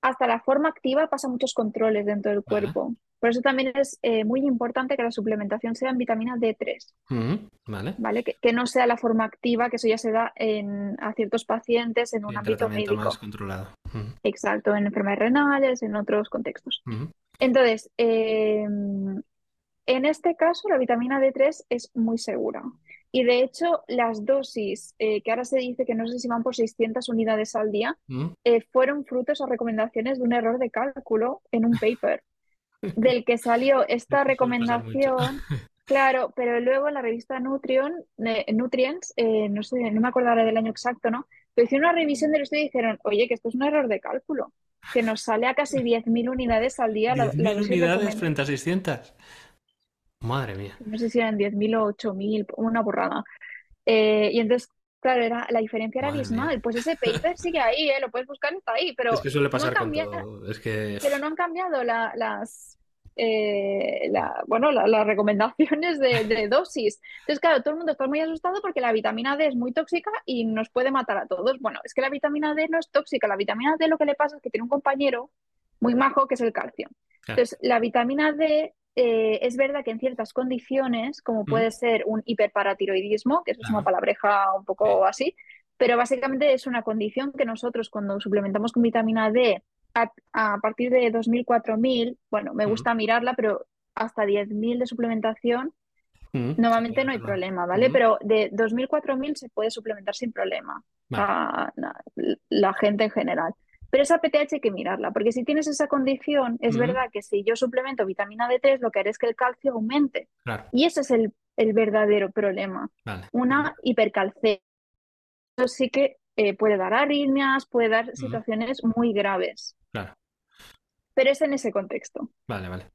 hasta la forma activa pasa muchos controles dentro del cuerpo. Por eso también es eh, muy importante que la suplementación sea en vitamina D3, Ujú, Vale. ¿vale? Que, que no sea la forma activa, que eso ya se da en, a ciertos pacientes en un en ámbito tratamiento más médico. controlado. Ujú, Exacto, en enfermedades renales, en otros contextos. ujú, Entonces, eh, en este caso, la vitamina D3 es muy segura. Y de hecho, las dosis, eh, que ahora se dice que no sé si van por 600 unidades al día, eh, fueron frutos o recomendaciones de un error de cálculo en un paper, del que salió esta mucho. recomendación. Claro, pero luego en la revista Nutrion, eh, Nutrients, eh, no sé, no me acuerdo ahora del año exacto, ¿no? Pero hicieron una revisión del estudio y dijeron, oye, que esto es un error de cálculo, que nos sale a casi 10.000 unidades al día la, la 10.000 dosis unidades frente a 600. Madre mía. no sé si eran 10.000 o 8.000, una burrada. Eh, y entonces, claro, era, la diferencia era Madre mía. abismal. Pues ese paper sigue ahí, ¿eh? Lo puedes buscar, está ahí, Es pero que suele no pasar con cambiado, todo. Es que. pero no han cambiado la- las, eh, la- bueno, la- las recomendaciones de, de dosis. Entonces, claro, todo el mundo está muy asustado porque la vitamina D es muy tóxica y nos puede matar a todos. Bueno, es que la vitamina D no es tóxica. La vitamina D lo que le pasa es que tiene un compañero muy majo que es el calcio. Entonces, la vitamina D eh, es verdad que en ciertas condiciones, como puede ser un hiperparatiroidismo, que eso es una palabreja un poco así, pero básicamente es una condición que nosotros cuando suplementamos con vitamina D a, a partir de 2.000, 4.000, bueno, me gusta mirarla, pero hasta 10.000 de suplementación normalmente no hay problema, ¿vale? Pero de 2.000, 4.000 se puede suplementar sin problema Vale. a la, la gente en general. Pero esa PTH hay que mirarla, porque si tienes esa condición, es verdad que si yo suplemento vitamina D3, lo que haré es que el calcio aumente. Claro. Y ese es el, el verdadero problema, Vale. una hipercalcemia. Eso sí que eh, puede dar arritmias, puede dar situaciones muy graves, Claro. pero es en ese contexto. Vale, vale.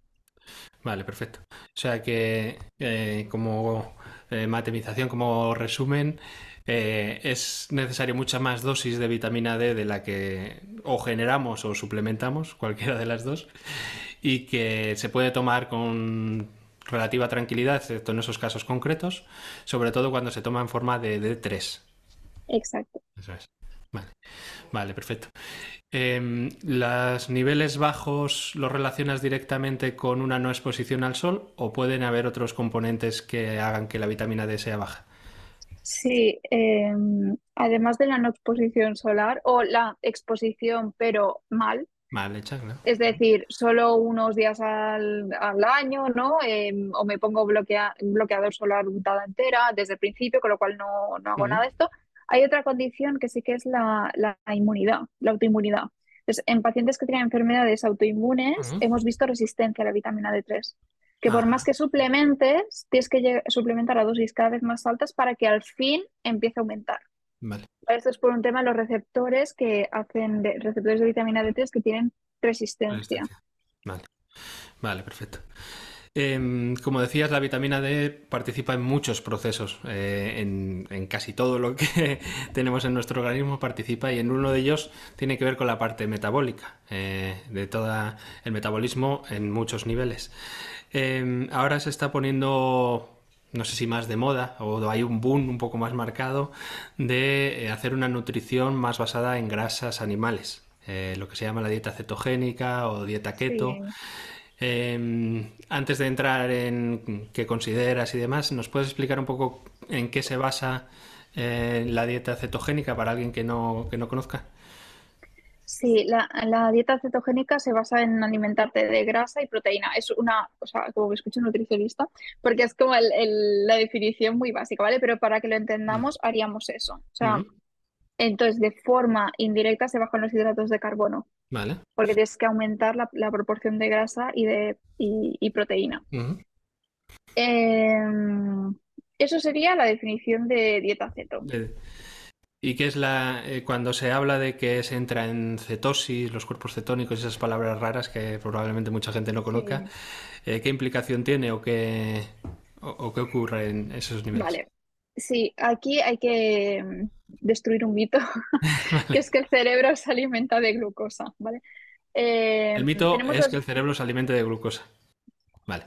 Vale, perfecto. O sea que eh, como eh, matemización, como resumen, eh, es necesario mucha más dosis de vitamina D de la que o generamos o suplementamos, cualquiera de las dos, y que se puede tomar con relativa tranquilidad, excepto en esos casos concretos, sobre todo cuando se toma en forma de D3. Exacto. Eso es. Vale, vale, perfecto. Em, ¿los niveles bajos los relacionas directamente con una no exposición al sol o pueden haber otros componentes que hagan que la vitamina D sea baja? Sí, em, además de la no exposición solar o la exposición pero mal, Mal hecha, claro. es decir, solo unos días al, al año, ¿no? Em, o me pongo bloquea- bloqueador solar untada entera desde el principio, con lo cual no, no hago nada de esto. Hay otra condición que sí que es la, la inmunidad, la autoinmunidad. Entonces, en pacientes que tienen enfermedades autoinmunes, hemos visto resistencia a la vitamina D3, que por más Ah, que suplementes, tienes que suplementar a dosis cada vez más altas para que al fin empiece a aumentar. vale. Esto es por un tema de los receptores que hacen de, receptores de vitamina D3 que tienen resistencia. Resistencia. Vale, vale, perfecto. Em, como decías, la vitamina D participa en muchos procesos, eh, en, casi todo lo que tenemos en nuestro organismo participa y en uno de ellos tiene que ver con la parte metabólica, eh, de todo el metabolismo en muchos niveles. Em, ahora se está poniendo, no sé si más de moda o hay un boom un poco más marcado de eh, hacer una nutrición más basada en grasas animales, lo que se llama la dieta cetogénica o dieta keto. Eh, antes de entrar en qué consideras y demás, ¿nos puedes explicar un poco en qué se basa eh, la dieta cetogénica para alguien que no, que no conozca? Sí, la, la dieta cetogénica se basa en alimentarte de grasa y proteína. Es una, o sea, como que escucho un nutricionista, porque es como el- el- la definición muy básica, ¿vale? Pero para que lo entendamos, haríamos eso. O sea, entonces de forma indirecta se bajan los hidratos de carbono, Vale. porque tienes que aumentar la, la proporción de grasa y de y, y proteína. Em, eso sería la definición de dieta ceto. ¿Y qué es la eh, cuando se habla de que se entra en cetosis, los cuerpos cetónicos, esas palabras raras que probablemente mucha gente no conozca, Sí. eh, qué implicación tiene o qué o, o qué ocurre en esos niveles? Vale. Sí, aquí hay que mm, destruir un mito, que es que el cerebro se alimenta de glucosa, ¿vale? El Eh, mito tenemos es que el cerebro se alimente de glucosa. Vale.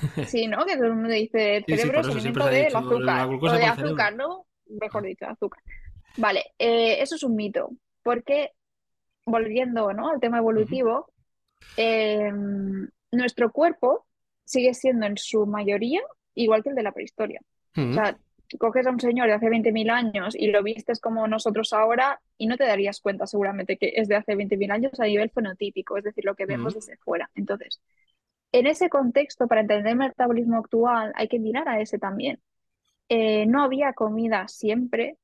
sí, ¿no? Que todo el mundo dice, el Sí, sí, cerebro por se alimenta se la azúcar, o glucosa de el cerebro. azúcar, ¿no? Mejor dicho, azúcar. Vale, eh, eso es un mito, porque volviendo, ¿no? al tema evolutivo, eh, nuestro cuerpo sigue siendo en su mayoría igual que el de la prehistoria. O sea, coges a un señor de hace 20.000 años y lo vistes como nosotros ahora y no te darías cuenta seguramente que es de hace 20.000 años a nivel fenotípico, es decir, lo que vemos desde fuera. Entonces, en ese contexto, para entender el metabolismo actual, hay que mirar a ese también. Eh, no había comida siempre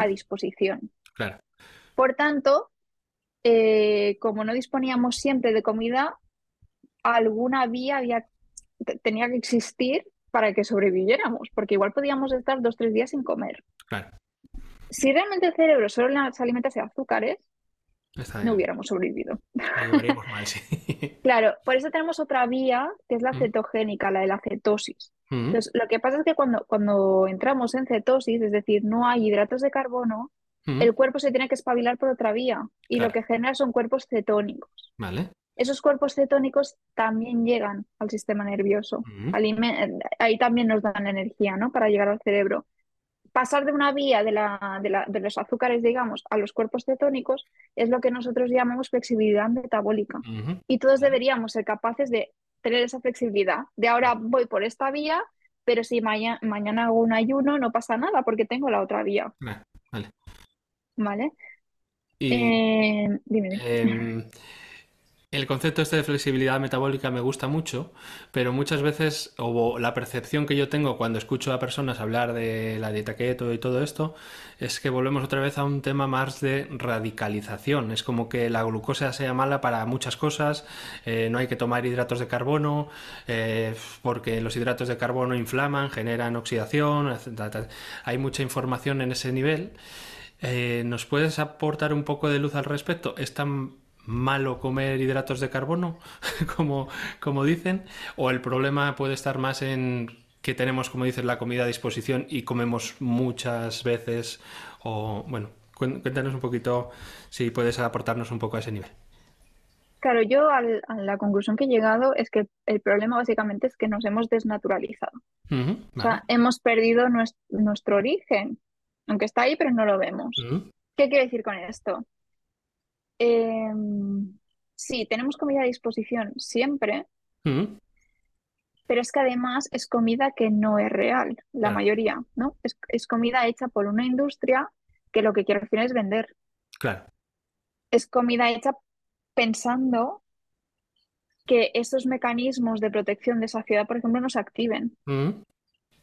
a disposición. Claro. Por tanto, eh, como no disponíamos siempre de comida, alguna vía había, te- tenía que existir para que sobreviviéramos, porque igual podíamos estar dos, tres días sin comer. Claro. Si realmente el cerebro solo se alimentase de azúcares, no hubiéramos sobrevivido. Mal, sí. Claro, por eso tenemos otra vía, que es la Ujú. cetogénica, la de la cetosis. Ujú. Entonces, lo que pasa es que cuando, cuando entramos en cetosis, es decir, no hay hidratos de carbono, Ujú. el cuerpo se tiene que espabilar por otra vía y lo que genera son cuerpos cetónicos. Vale. Esos cuerpos cetónicos también llegan al sistema nervioso. Alime- ahí también nos dan energía, ¿no? Para llegar al cerebro. Pasar de una vía de, la, de, la- de los azúcares, digamos, a los cuerpos cetónicos es lo que nosotros llamamos flexibilidad metabólica. Y todos deberíamos ser capaces de tener esa flexibilidad. De ahora voy por esta vía, pero si maña- mañana hago un ayuno, no pasa nada porque tengo la otra vía. Vale. Vale. ¿Vale? Y Eh, dime, dime. el concepto este de flexibilidad metabólica me gusta mucho, pero muchas veces, o la percepción que yo tengo cuando escucho a personas hablar de la dieta keto y todo esto, es que volvemos otra vez a un tema más de radicalización. Es como que la glucosa sea mala para muchas cosas, eh, no hay que tomar hidratos de carbono, eh, porque los hidratos de carbono inflaman, generan oxidación, etc. Hay mucha información en ese nivel. Eh, ¿nos puedes aportar un poco de luz al respecto? ¿Es tan malo comer hidratos de carbono como, como dicen? ¿O el problema puede estar más en que tenemos, como dices, la comida a disposición y comemos muchas veces? O bueno, cuéntanos un poquito si puedes aportarnos un poco a ese nivel. Claro, yo al- a la conclusión que he llegado es que el problema básicamente es que nos hemos desnaturalizado. O vale. sea, hemos perdido nues- nuestro origen, aunque está ahí, pero no lo vemos. ¿Qué quiero decir con esto? Em, sí, tenemos comida a disposición siempre, ujú, pero es que además es comida que no es real, la claro, mayoría, ¿no? Es, es comida hecha por una industria que lo que quiere al final es vender. claro. Es comida hecha pensando que esos mecanismos de protección de saciedad, por ejemplo, no se activen. Ujú,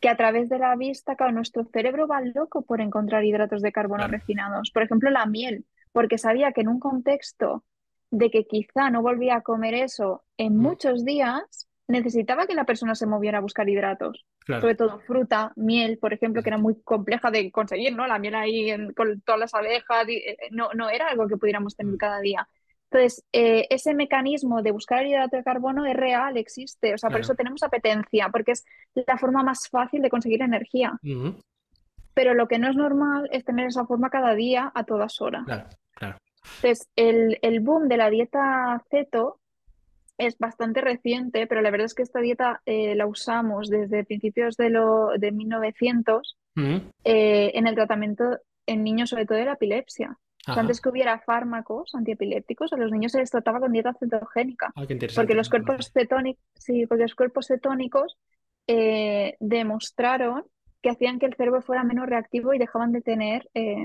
Que a través de la vista, claro, nuestro cerebro va loco por encontrar hidratos de carbono claro. refinados. Por ejemplo, la miel, porque sabía que en un contexto de que quizá no volvía a comer eso en Ujú, muchos días, necesitaba que la persona se moviera a buscar hidratos. claro. Sobre todo fruta, miel, por ejemplo, que era muy compleja de conseguir, ¿no? La miel ahí en- con todas las abejas, y, eh, no, no era algo que pudiéramos tener Mm, cada día. Entonces, eh, ese mecanismo de buscar el hidrato de carbono es real, existe. O sea, por eso tenemos apetencia, porque es la forma más fácil de conseguir energía. Pero lo que no es normal es tener esa forma cada día a todas horas. claro, claro. Entonces, el, el boom de la dieta keto es bastante reciente, pero la verdad es que esta dieta eh, la usamos desde principios de, lo, de 1900 Ujú, eh, en el tratamiento en niños, sobre todo de la epilepsia. O sea, Ajá. antes que hubiera fármacos antiepilépticos, a los niños se les trataba con dieta cetogénica, Ah, qué porque los cuerpos cetónicos, sí, porque los cuerpos cetónicos eh, demostraron que hacían que el cerebro fuera menos reactivo y dejaban de tener eh,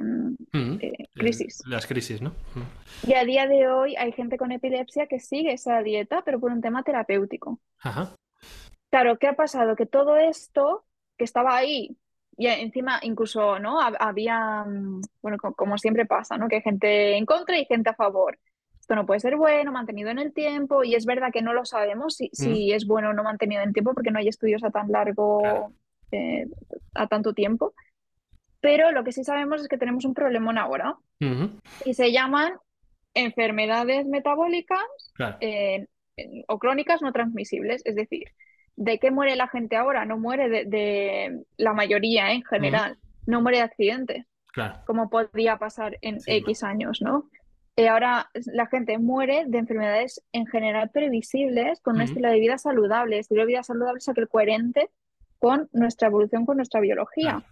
Ujú, eh, crisis. Las crisis, ¿no? Ujú. Y a día de hoy hay gente con epilepsia que sigue esa dieta, pero por un tema terapéutico. Ajá. Claro, ¿qué ha pasado? Que todo esto que estaba ahí, y encima incluso, ¿no? Hab- Había, mm, bueno, co- como siempre pasa, ¿no? Que hay gente en contra y gente a favor. esto no puede ser bueno, mantenido en el tiempo, y es verdad que no lo sabemos si, si es bueno o no mantenido en el tiempo, porque no hay estudios a tan largo, eh, a tanto tiempo. Pero lo que sí sabemos es que tenemos un problemón ahora, y se llaman enfermedades metabólicas eh, o crónicas no transmisibles, es decir, ¿de qué muere la gente ahora? No muere de, la mayoría en general, no muere de accidentes, como podría pasar en X años, ¿no? Eh, ahora la gente muere de enfermedades en general previsibles con un estilo de vida saludable. Estilo de vida saludable es aquel coherente con nuestra evolución, con nuestra biología.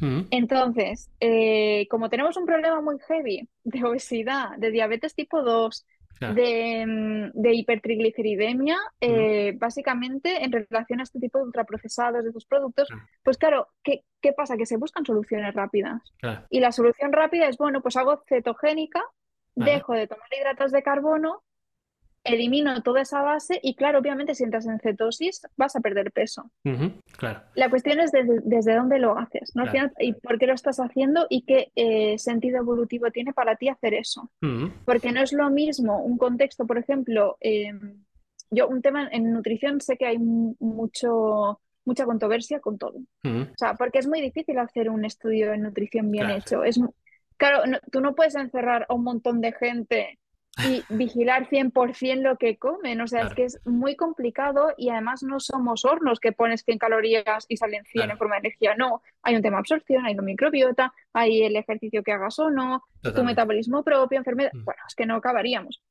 Entonces, eh, como tenemos un problema muy heavy de obesidad, de diabetes tipo 2, de, de, hipertrigliceridemia, eh, básicamente en relación a este tipo de ultraprocesados, de estos productos, pues claro, ¿qué, ¿qué, pasa? Que se buscan soluciones rápidas. Y la solución rápida es, bueno, pues hago cetogénica dejo de tomar hidratos de carbono, elimino toda esa base y claro, obviamente si entras en cetosis vas a perder peso. claro. La cuestión es desde, dónde lo haces, ¿no? Y por qué lo estás haciendo y qué eh, sentido evolutivo tiene para ti hacer eso. Porque no es lo mismo un contexto, por ejemplo, em, yo un tema en nutrición sé que hay mucho mucha controversia con todo. O sea, porque es muy difícil hacer un estudio de nutrición bien hecho. Es, Claro, tú no puedes encerrar a un montón de gente y vigilar 100% lo que comen. O sea, es que es muy complicado y además no somos hornos que pones 100 calorías y salen 100 en forma de energía. No, hay un tema de absorción, hay una microbiota, hay el ejercicio que hagas o no, tu metabolismo propio, enfermedad. Mm. Bueno, es que no acabaríamos.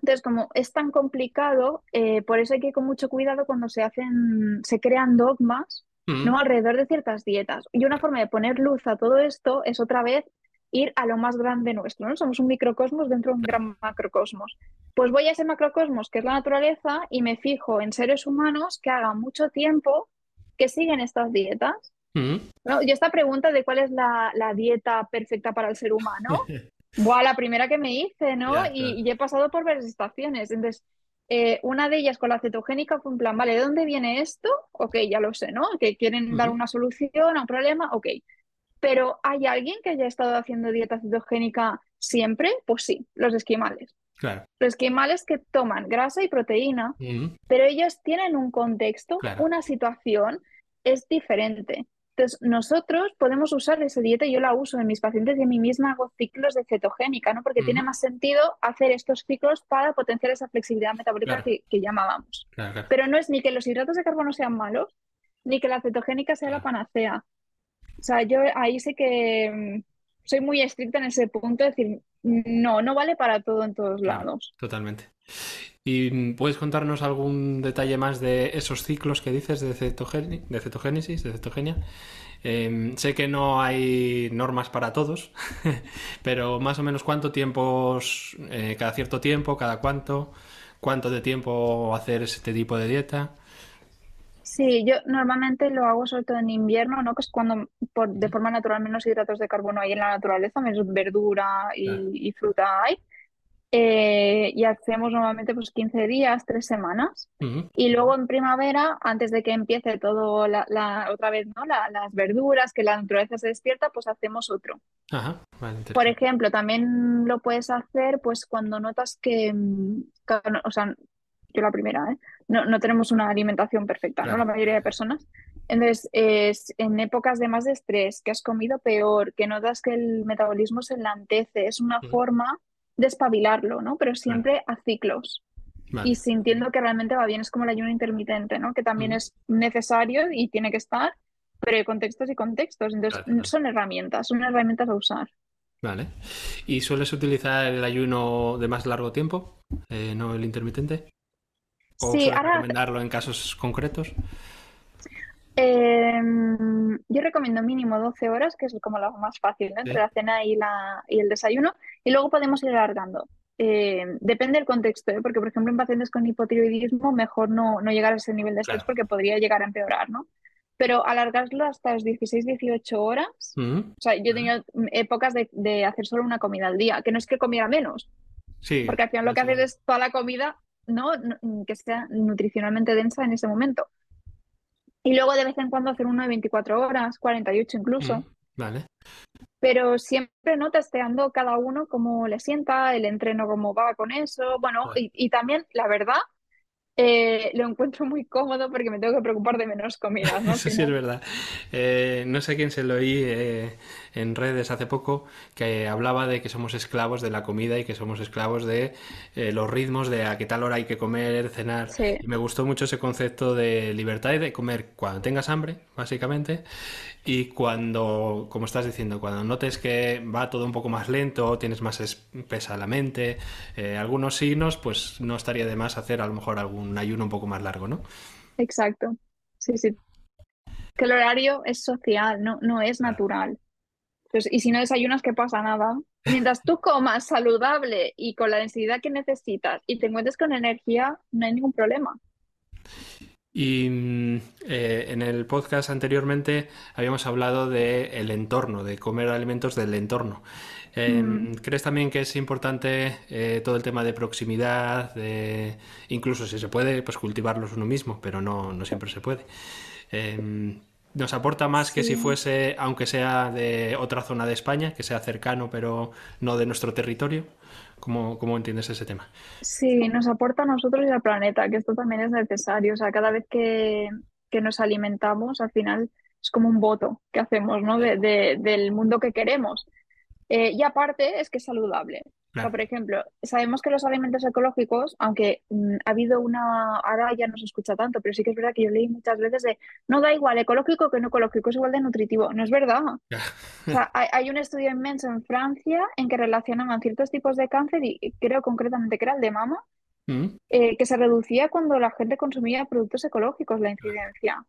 Entonces, como es tan complicado, eh, por eso hay que ir con mucho cuidado cuando se hacen, se crean dogmas, mm. ¿no? Alrededor de ciertas dietas. Y una forma de poner luz a todo esto es otra vez ir a lo más grande nuestro, ¿no? Somos un microcosmos dentro de un gran macrocosmos. Pues voy a ese macrocosmos que es la naturaleza y me fijo en seres humanos que hagan mucho tiempo que siguen estas dietas. Mm. ¿no? Y esta pregunta de cuál es la, dieta perfecta para el ser humano, Buah, la primera que me hice, ¿no? y, he pasado por varias estaciones. Entonces, eh, una de ellas con la cetogénica fue un plan, vale, ¿de dónde viene esto? Ok, ya lo sé, ¿no? Que quieren dar una solución a un problema, ok. Pero ¿hay alguien que haya estado haciendo dieta cetogénica siempre? Pues sí, los esquimales. Los esquimales que toman grasa y proteína, pero ellos tienen un contexto, una situación, es diferente. Entonces, nosotros podemos usar esa dieta, yo la uso en mis pacientes y en mí misma hago ciclos de cetogénica, ¿no? Porque tiene más sentido hacer estos ciclos para potenciar esa flexibilidad metabólica que, llamábamos. Pero no es ni que los hidratos de carbono sean malos, ni que la cetogénica sea la panacea. O sea, yo ahí sé que mm, soy muy estricta en ese punto, es decir, no, no vale para todo en todos lados. Totalmente. ¿Y mm, puedes contarnos algún detalle más de esos ciclos que dices de, de cetogénesis, de cetogenia? Em, sé que no hay normas para todos, pero más o menos cuánto tiempo, eh, cada cierto tiempo, cada cuánto, cuánto de tiempo hacer este tipo de dieta. Sí, yo normalmente lo hago sobre todo en invierno, ¿no? Que es cuando por, de forma natural menos hidratos de carbono hay en la naturaleza, menos verdura y, fruta hay. Eh, y hacemos normalmente pues 15 días, 3 semanas. Y luego en primavera, antes de que empiece todo la, otra vez, ¿no? las verduras, que la naturaleza se despierta, pues hacemos otro. Ajá, Por ejemplo, también lo puedes hacer pues cuando notas que, mm, o sea, yo la primera, ¿eh? no, no tenemos una alimentación perfecta, ¿no? La mayoría de personas. Entonces, es en épocas de más de estrés, que has comido peor, que notas que el metabolismo se enlantece, es una forma de espabilarlo, ¿no? Pero siempre a ciclos. Y sintiendo que realmente va bien, es como el ayuno intermitente, ¿no? Que también es necesario y tiene que estar, pero hay contextos y contextos. Entonces, son herramientas, son herramientas a usar. Vale. ¿Y sueles utilizar el ayuno de más largo tiempo, eh, no el intermitente? ¿O sí, recomendarlo en casos concretos? Em, yo recomiendo mínimo 12 horas, que es como lo más fácil, entre la cena y, la, y el desayuno, y luego podemos ir alargando. Em, depende del contexto, ¿eh? porque por ejemplo en pacientes con hipotiroidismo mejor no, no llegar a ese nivel de estrés porque podría llegar a empeorar, ¿no? Pero alargarlo hasta las 16-18 horas, mm. o sea, yo he tenido épocas de, de, hacer solo una comida al día, que no es que comiera menos, sí, porque al final lo que haces es toda la comida ¿no? que sea nutricionalmente densa en ese momento. Y luego de vez en cuando hacer uno de 24 horas, 48 incluso. vale. pero siempre no testeando cada uno cómo le sienta, el entreno cómo va con eso, bueno, y, y también, la verdad, eh, lo encuentro muy cómodo porque me tengo que preocupar de menos comida, ¿no? Eso sí es verdad. Eh, no sé quién se lo oí eh, en redes hace poco que hablaba de que somos esclavos de la comida y que somos esclavos de los ritmos de a qué tal hora hay que comer, cenar. Sí, Y me gustó mucho ese concepto de libertad y de comer cuando tengas hambre, básicamente, y cuando, como estás diciendo, cuando notes que va todo un poco más lento, tienes más espesa la mente, eh, algunos signos, pues no estaría de más hacer a lo mejor algún ayuno un poco más largo, ¿no? exacto. Sí, sí. Que el horario es social, no, no es natural. Entonces, y si no desayunas, ¿qué pasa? Nada. Mientras tú comas saludable y con la densidad que necesitas y te encuentres con energía, no hay ningún problema. Y mm, eh, en el podcast anteriormente habíamos hablado de el entorno, de comer alimentos del entorno. Mm, Em, ¿crees también que es importante eh, todo el tema de proximidad, de incluso si se puede, pues cultivarlos uno mismo, pero no, no siempre se puede? Em, ¿nos aporta más que si fuese, aunque sea de otra zona de España, que sea cercano, pero no de nuestro territorio? ¿Cómo, cómo entiendes ese tema? Sí, nos aporta a nosotros y al planeta, que esto también es necesario. O sea, cada vez que, que nos alimentamos, al final es como un voto que hacemos, ¿no? De, de- del mundo que queremos. Eh, y aparte es que es saludable. O por ejemplo, sabemos que los alimentos ecológicos, aunque mm, ha habido una, ahora ya no se escucha tanto, pero sí que es verdad que yo leí muchas veces de, no da igual ecológico que no ecológico, es igual de nutritivo. No es verdad. O sea, hay, hay un estudio inmenso en Francia en que relacionaban ciertos tipos de cáncer y creo concretamente que era el de mama Mm, eh, que se reducía cuando la gente consumía productos ecológicos, la incidencia.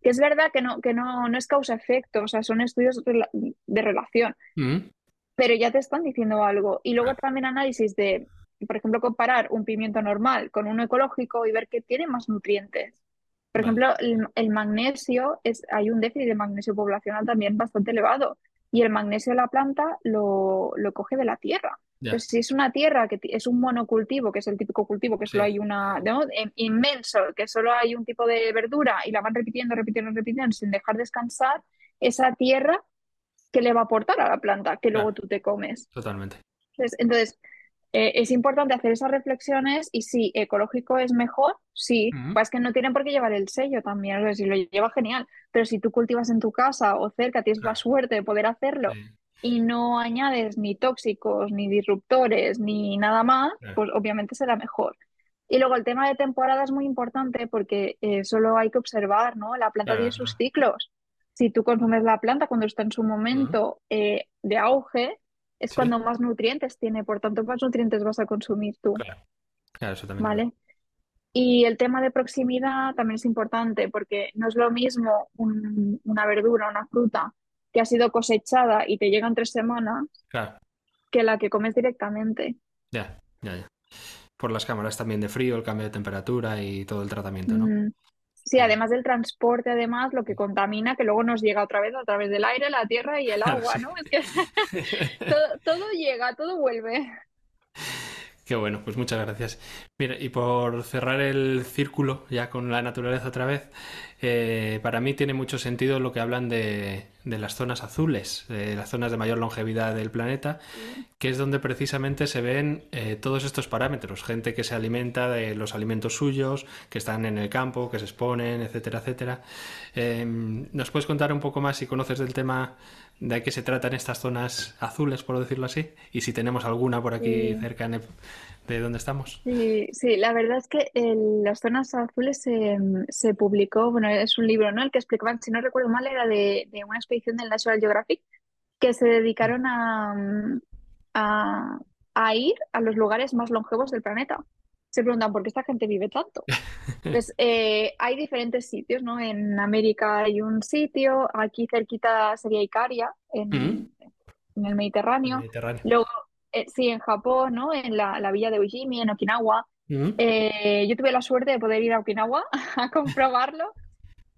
Que es verdad que no, que no, no es causa-efecto, o sea, son estudios de relación, mm, pero ya te están diciendo algo. Y luego también análisis de, por ejemplo, comparar un pimiento normal con uno ecológico y ver que tiene más nutrientes. Por ejemplo, el, el magnesio, es, hay un déficit de magnesio poblacional también bastante elevado y el magnesio de la planta lo, lo coge de la tierra. ya. Entonces, si es una tierra que es un monocultivo, que es el típico cultivo que solo Sí. hay una, ¿no? Em- inmenso, que solo hay un tipo de verdura y la van repitiendo, repitiendo, repitiendo sin dejar descansar, esa tierra que le va a aportar a la planta que luego tú te comes. totalmente. Entonces, entonces, eh, es importante hacer esas reflexiones y si ecológico es mejor, sí, pues que no tienen por qué llevar el sello también, o sea, si lo lleva genial, pero si tú cultivas en tu casa o cerca, tienes la suerte de poder hacerlo sí, y no añades ni tóxicos, ni disruptores, ni nada más, claro. pues obviamente será mejor. Y luego el tema de temporada es muy importante porque eh, solo hay que observar, ¿no? La planta tiene sus ciclos. Si tú consumes la planta cuando está en su momento eh, de auge, es Sí, cuando más nutrientes tiene, por tanto, más nutrientes vas a consumir tú, claro, claro, eso también. ¿vale? Y el tema de proximidad también es importante porque no es lo mismo un- una verdura, una fruta que ha sido cosechada y te llega en tres semanas Claro, que la que comes directamente. ya, ya, ya. Por las cámaras también de frío, el cambio de temperatura y todo el tratamiento, ¿no? Mm, Sí, además del transporte, además, lo que contamina, que luego nos llega otra vez a través del aire, la tierra y el agua. ¿no? Es que todo, todo llega, todo vuelve. Qué bueno, pues muchas gracias. Mira, y por cerrar el círculo ya con la naturaleza otra vez, eh, para mí tiene mucho sentido lo que hablan de, de las zonas azules, de las zonas de mayor longevidad del planeta, que es donde precisamente se ven eh, todos estos parámetros, gente que se alimenta de los alimentos suyos, que están en el campo, que se exponen, etcétera, etcétera. Eh, ¿nos puedes contar un poco más si conoces del tema de qué se tratan estas zonas azules, por decirlo así? Y si tenemos alguna por aquí Sí. cerca en el- de donde estamos. Sí, sí, la verdad es que el- las zonas azules se, se publicó, bueno, es un libro, ¿no? El que explicaban, si no recuerdo mal, era de, de una expedición del National Geographic que se dedicaron a, a, a ir a los lugares más longevos del planeta. Se preguntan por qué esta gente vive tanto. Entonces, eh, hay diferentes sitios, ¿no? En América hay un sitio, aquí cerquita sería Icaria, Mm, en, en el el Mediterráneo. Mediterráneo. Luego, eh, sí, en Japón, ¿no? En la, la villa de Ujimi, en Okinawa. Eh, yo tuve la suerte de poder ir a Okinawa a comprobarlo.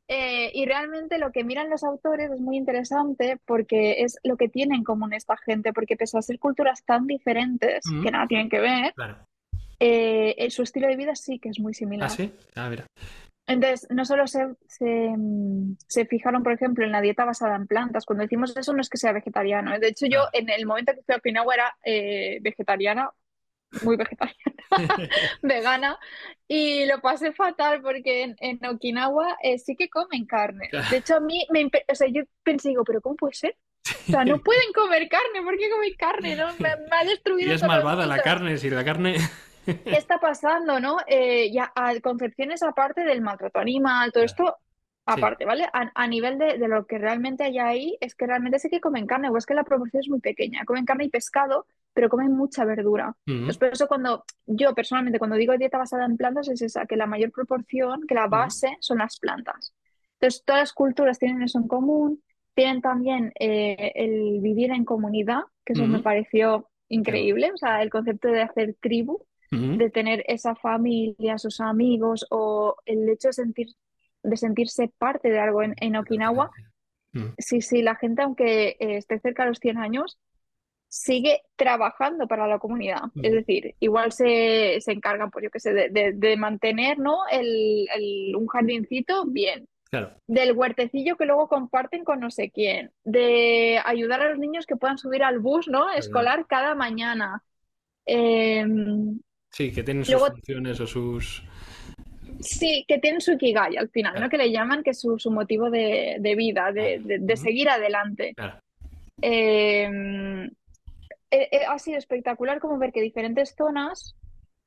Eh, y realmente lo que miran los autores es muy interesante porque es lo que tienen en común esta gente, porque pese a ser culturas tan diferentes, que nada tienen que ver, claro. eh, su estilo de vida sí que es muy ¿Ah, similar. sí? Ah, mira. Entonces, no solo se, se, fijaron, por ejemplo, en la dieta basada en plantas. Cuando decimos eso, no es que sea vegetariano. De hecho, yo en el momento que fui a Okinawa era eh, vegetariana, muy vegetariana, vegana, y lo pasé fatal porque en, Okinawa eh, sí que comen carne. De hecho, a mí, me, o sea, yo pensé, digo, ¿pero cómo puede ser? O sea, no pueden comer carne, ¿por qué comen carne? ¿no? Me, ha destruido. Y es malvada la carne, si la carne. ¿Qué está pasando, no? Eh, ya, concepciones aparte del maltrato animal, todo esto aparte, ¿vale? A, nivel de, lo que realmente hay ahí, es que realmente sí que comen carne, o es que la proporción es muy pequeña. Comen carne y pescado, pero comen mucha verdura. Entonces, por eso cuando yo personalmente, cuando digo dieta basada en plantas, es esa, que la mayor proporción, que la base son las plantas. Entonces, todas las culturas tienen eso en común, tienen también eh, el vivir en comunidad, que eso me pareció increíble, o sea, el concepto de hacer tribu, de tener esa familia, sus amigos, o el hecho de, sentir, de sentirse parte de algo en, Okinawa. Sí, sí, la gente, aunque eh, esté cerca de los 100 años, sigue trabajando para la comunidad. Es decir, igual se, se encargan, pues yo qué sé, de, de, mantener ¿no? el, el, un jardincito bien, del huertecillo que luego comparten con no sé quién, de ayudar a los niños que puedan subir al bus ¿no? escolar cada mañana. Em, sí, que tienen sus funciones o sus... Sí, que tienen su ikigai al final, ¿no? Que le llaman que es su, motivo de, vida, de, seguir adelante. Em, e, e, ha sido espectacular como ver que diferentes zonas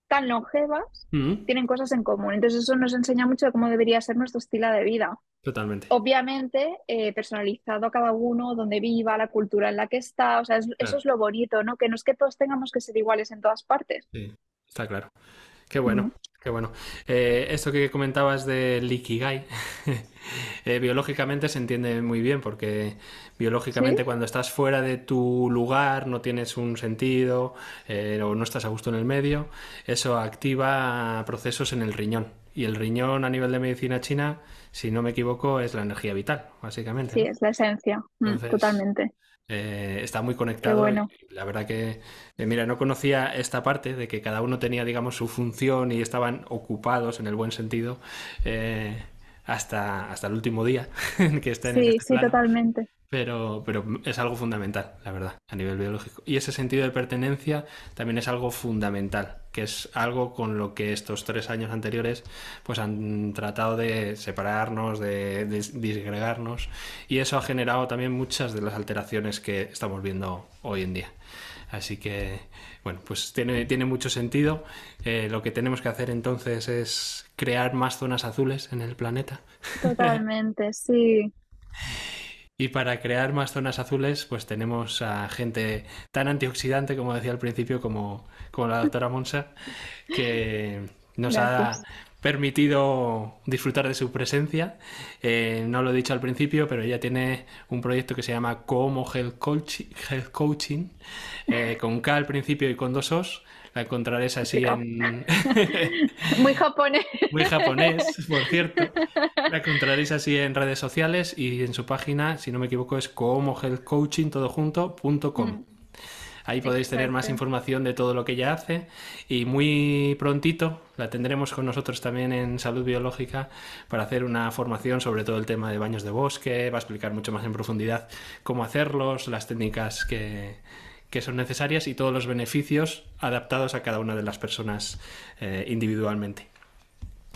tan longevas tienen cosas en común. Entonces eso nos enseña mucho de cómo debería ser nuestro estilo de vida. Totalmente. Obviamente eh, personalizado a cada uno, donde viva, la cultura en la que está. O sea, eso es lo bonito, ¿no? Que no es que todos tengamos que ser iguales en todas partes. Sí, está claro. Qué bueno. Qué bueno. Eh, esto que comentabas del Ikigai, eh, biológicamente se entiende muy bien porque biológicamente cuando estás fuera de tu lugar, no tienes un sentido eh, o no estás a gusto en el medio, eso activa procesos en el riñón. Y el riñón a nivel de medicina china, si no me equivoco, es la energía vital, básicamente. Sí, es la esencia, mm, totalmente. Eh, está muy conectado. Bueno. la verdad que, eh, mira, no conocía esta parte de que cada uno tenía, digamos, su función y estaban ocupados en el buen sentido eh, hasta, hasta el último día que estén sí, en este Sí, totalmente pero, pero es algo fundamental, la verdad, a nivel biológico. Y ese sentido de pertenencia también es algo fundamental, que es algo con lo que estos tres años anteriores pues han tratado de separarnos, de, disgregarnos, y eso ha generado también muchas de las alteraciones que estamos viendo hoy en día. Así que, bueno, pues tiene, tiene mucho sentido. Eh, lo que tenemos que hacer entonces es crear más zonas azules en el planeta. Totalmente, sí. Y para crear más zonas azules, pues tenemos a gente tan antioxidante, como decía al principio, como, como la doctora Monsa, que nos ha permitido disfrutar de su presencia. Eh, no lo he dicho al principio, pero ella tiene un proyecto que se llama Como Health Coaching, eh, con K al principio y con dos Os, la encontraréis así en... Muy japonés. Muy japonés, por cierto. La encontraréis así en redes sociales y en su página, si no me equivoco, es comohealthcoaching.com. Mm. Ahí podéis tener más información de todo lo que ella hace y muy prontito la tendremos con nosotros también en salud biológica para hacer una formación sobre todo el tema de baños de bosque, va a explicar mucho más en profundidad cómo hacerlos, las técnicas que, que son necesarias y todos los beneficios adaptados a cada una de las personas eh, individualmente.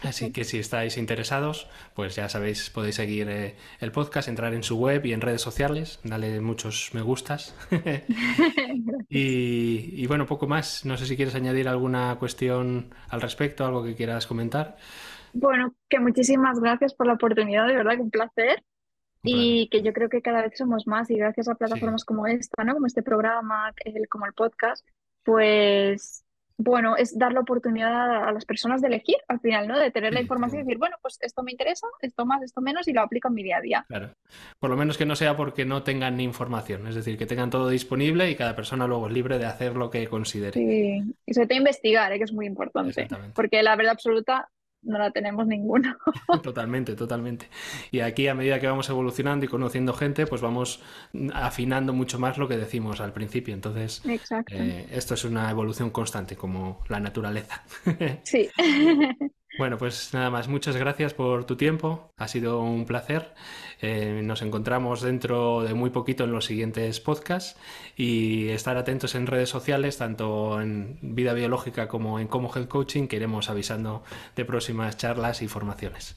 Así que si estáis interesados, pues ya sabéis, podéis seguir eh, el podcast, entrar en su web y en redes sociales, darle muchos me gustas. y, y, bueno, poco más. No sé si quieres añadir alguna cuestión al respecto, algo que quieras comentar. Bueno, que muchísimas gracias por la oportunidad, de verdad que un placer. Y que yo creo que cada vez somos más y gracias a plataformas como esta, ¿no? Como este programa, como el podcast, pues bueno, es dar la oportunidad a las personas de elegir al final, ¿no? De tener la información y decir, bueno, pues esto me interesa, esto más, esto menos y lo aplico en mi día a día. Claro. Por lo menos que no sea porque no tengan ni información, es decir, que tengan todo disponible y cada persona luego es libre de hacer lo que considere. Sí, y sobre todo investigar, ¿eh? que es muy importante. Porque la verdad absoluta no la tenemos ninguno. totalmente, totalmente. Y aquí a medida que vamos evolucionando y conociendo gente, pues vamos afinando mucho más lo que decimos al principio. Entonces, eh, esto es una evolución constante, como la naturaleza. sí. Bueno, pues nada más, muchas gracias por tu tiempo, ha sido un placer. Eh, nos encontramos dentro de muy poquito en los siguientes podcasts y estar atentos en redes sociales, tanto en Vida Biológica como en Como Health Coaching, que iremos avisando de próximas charlas y formaciones.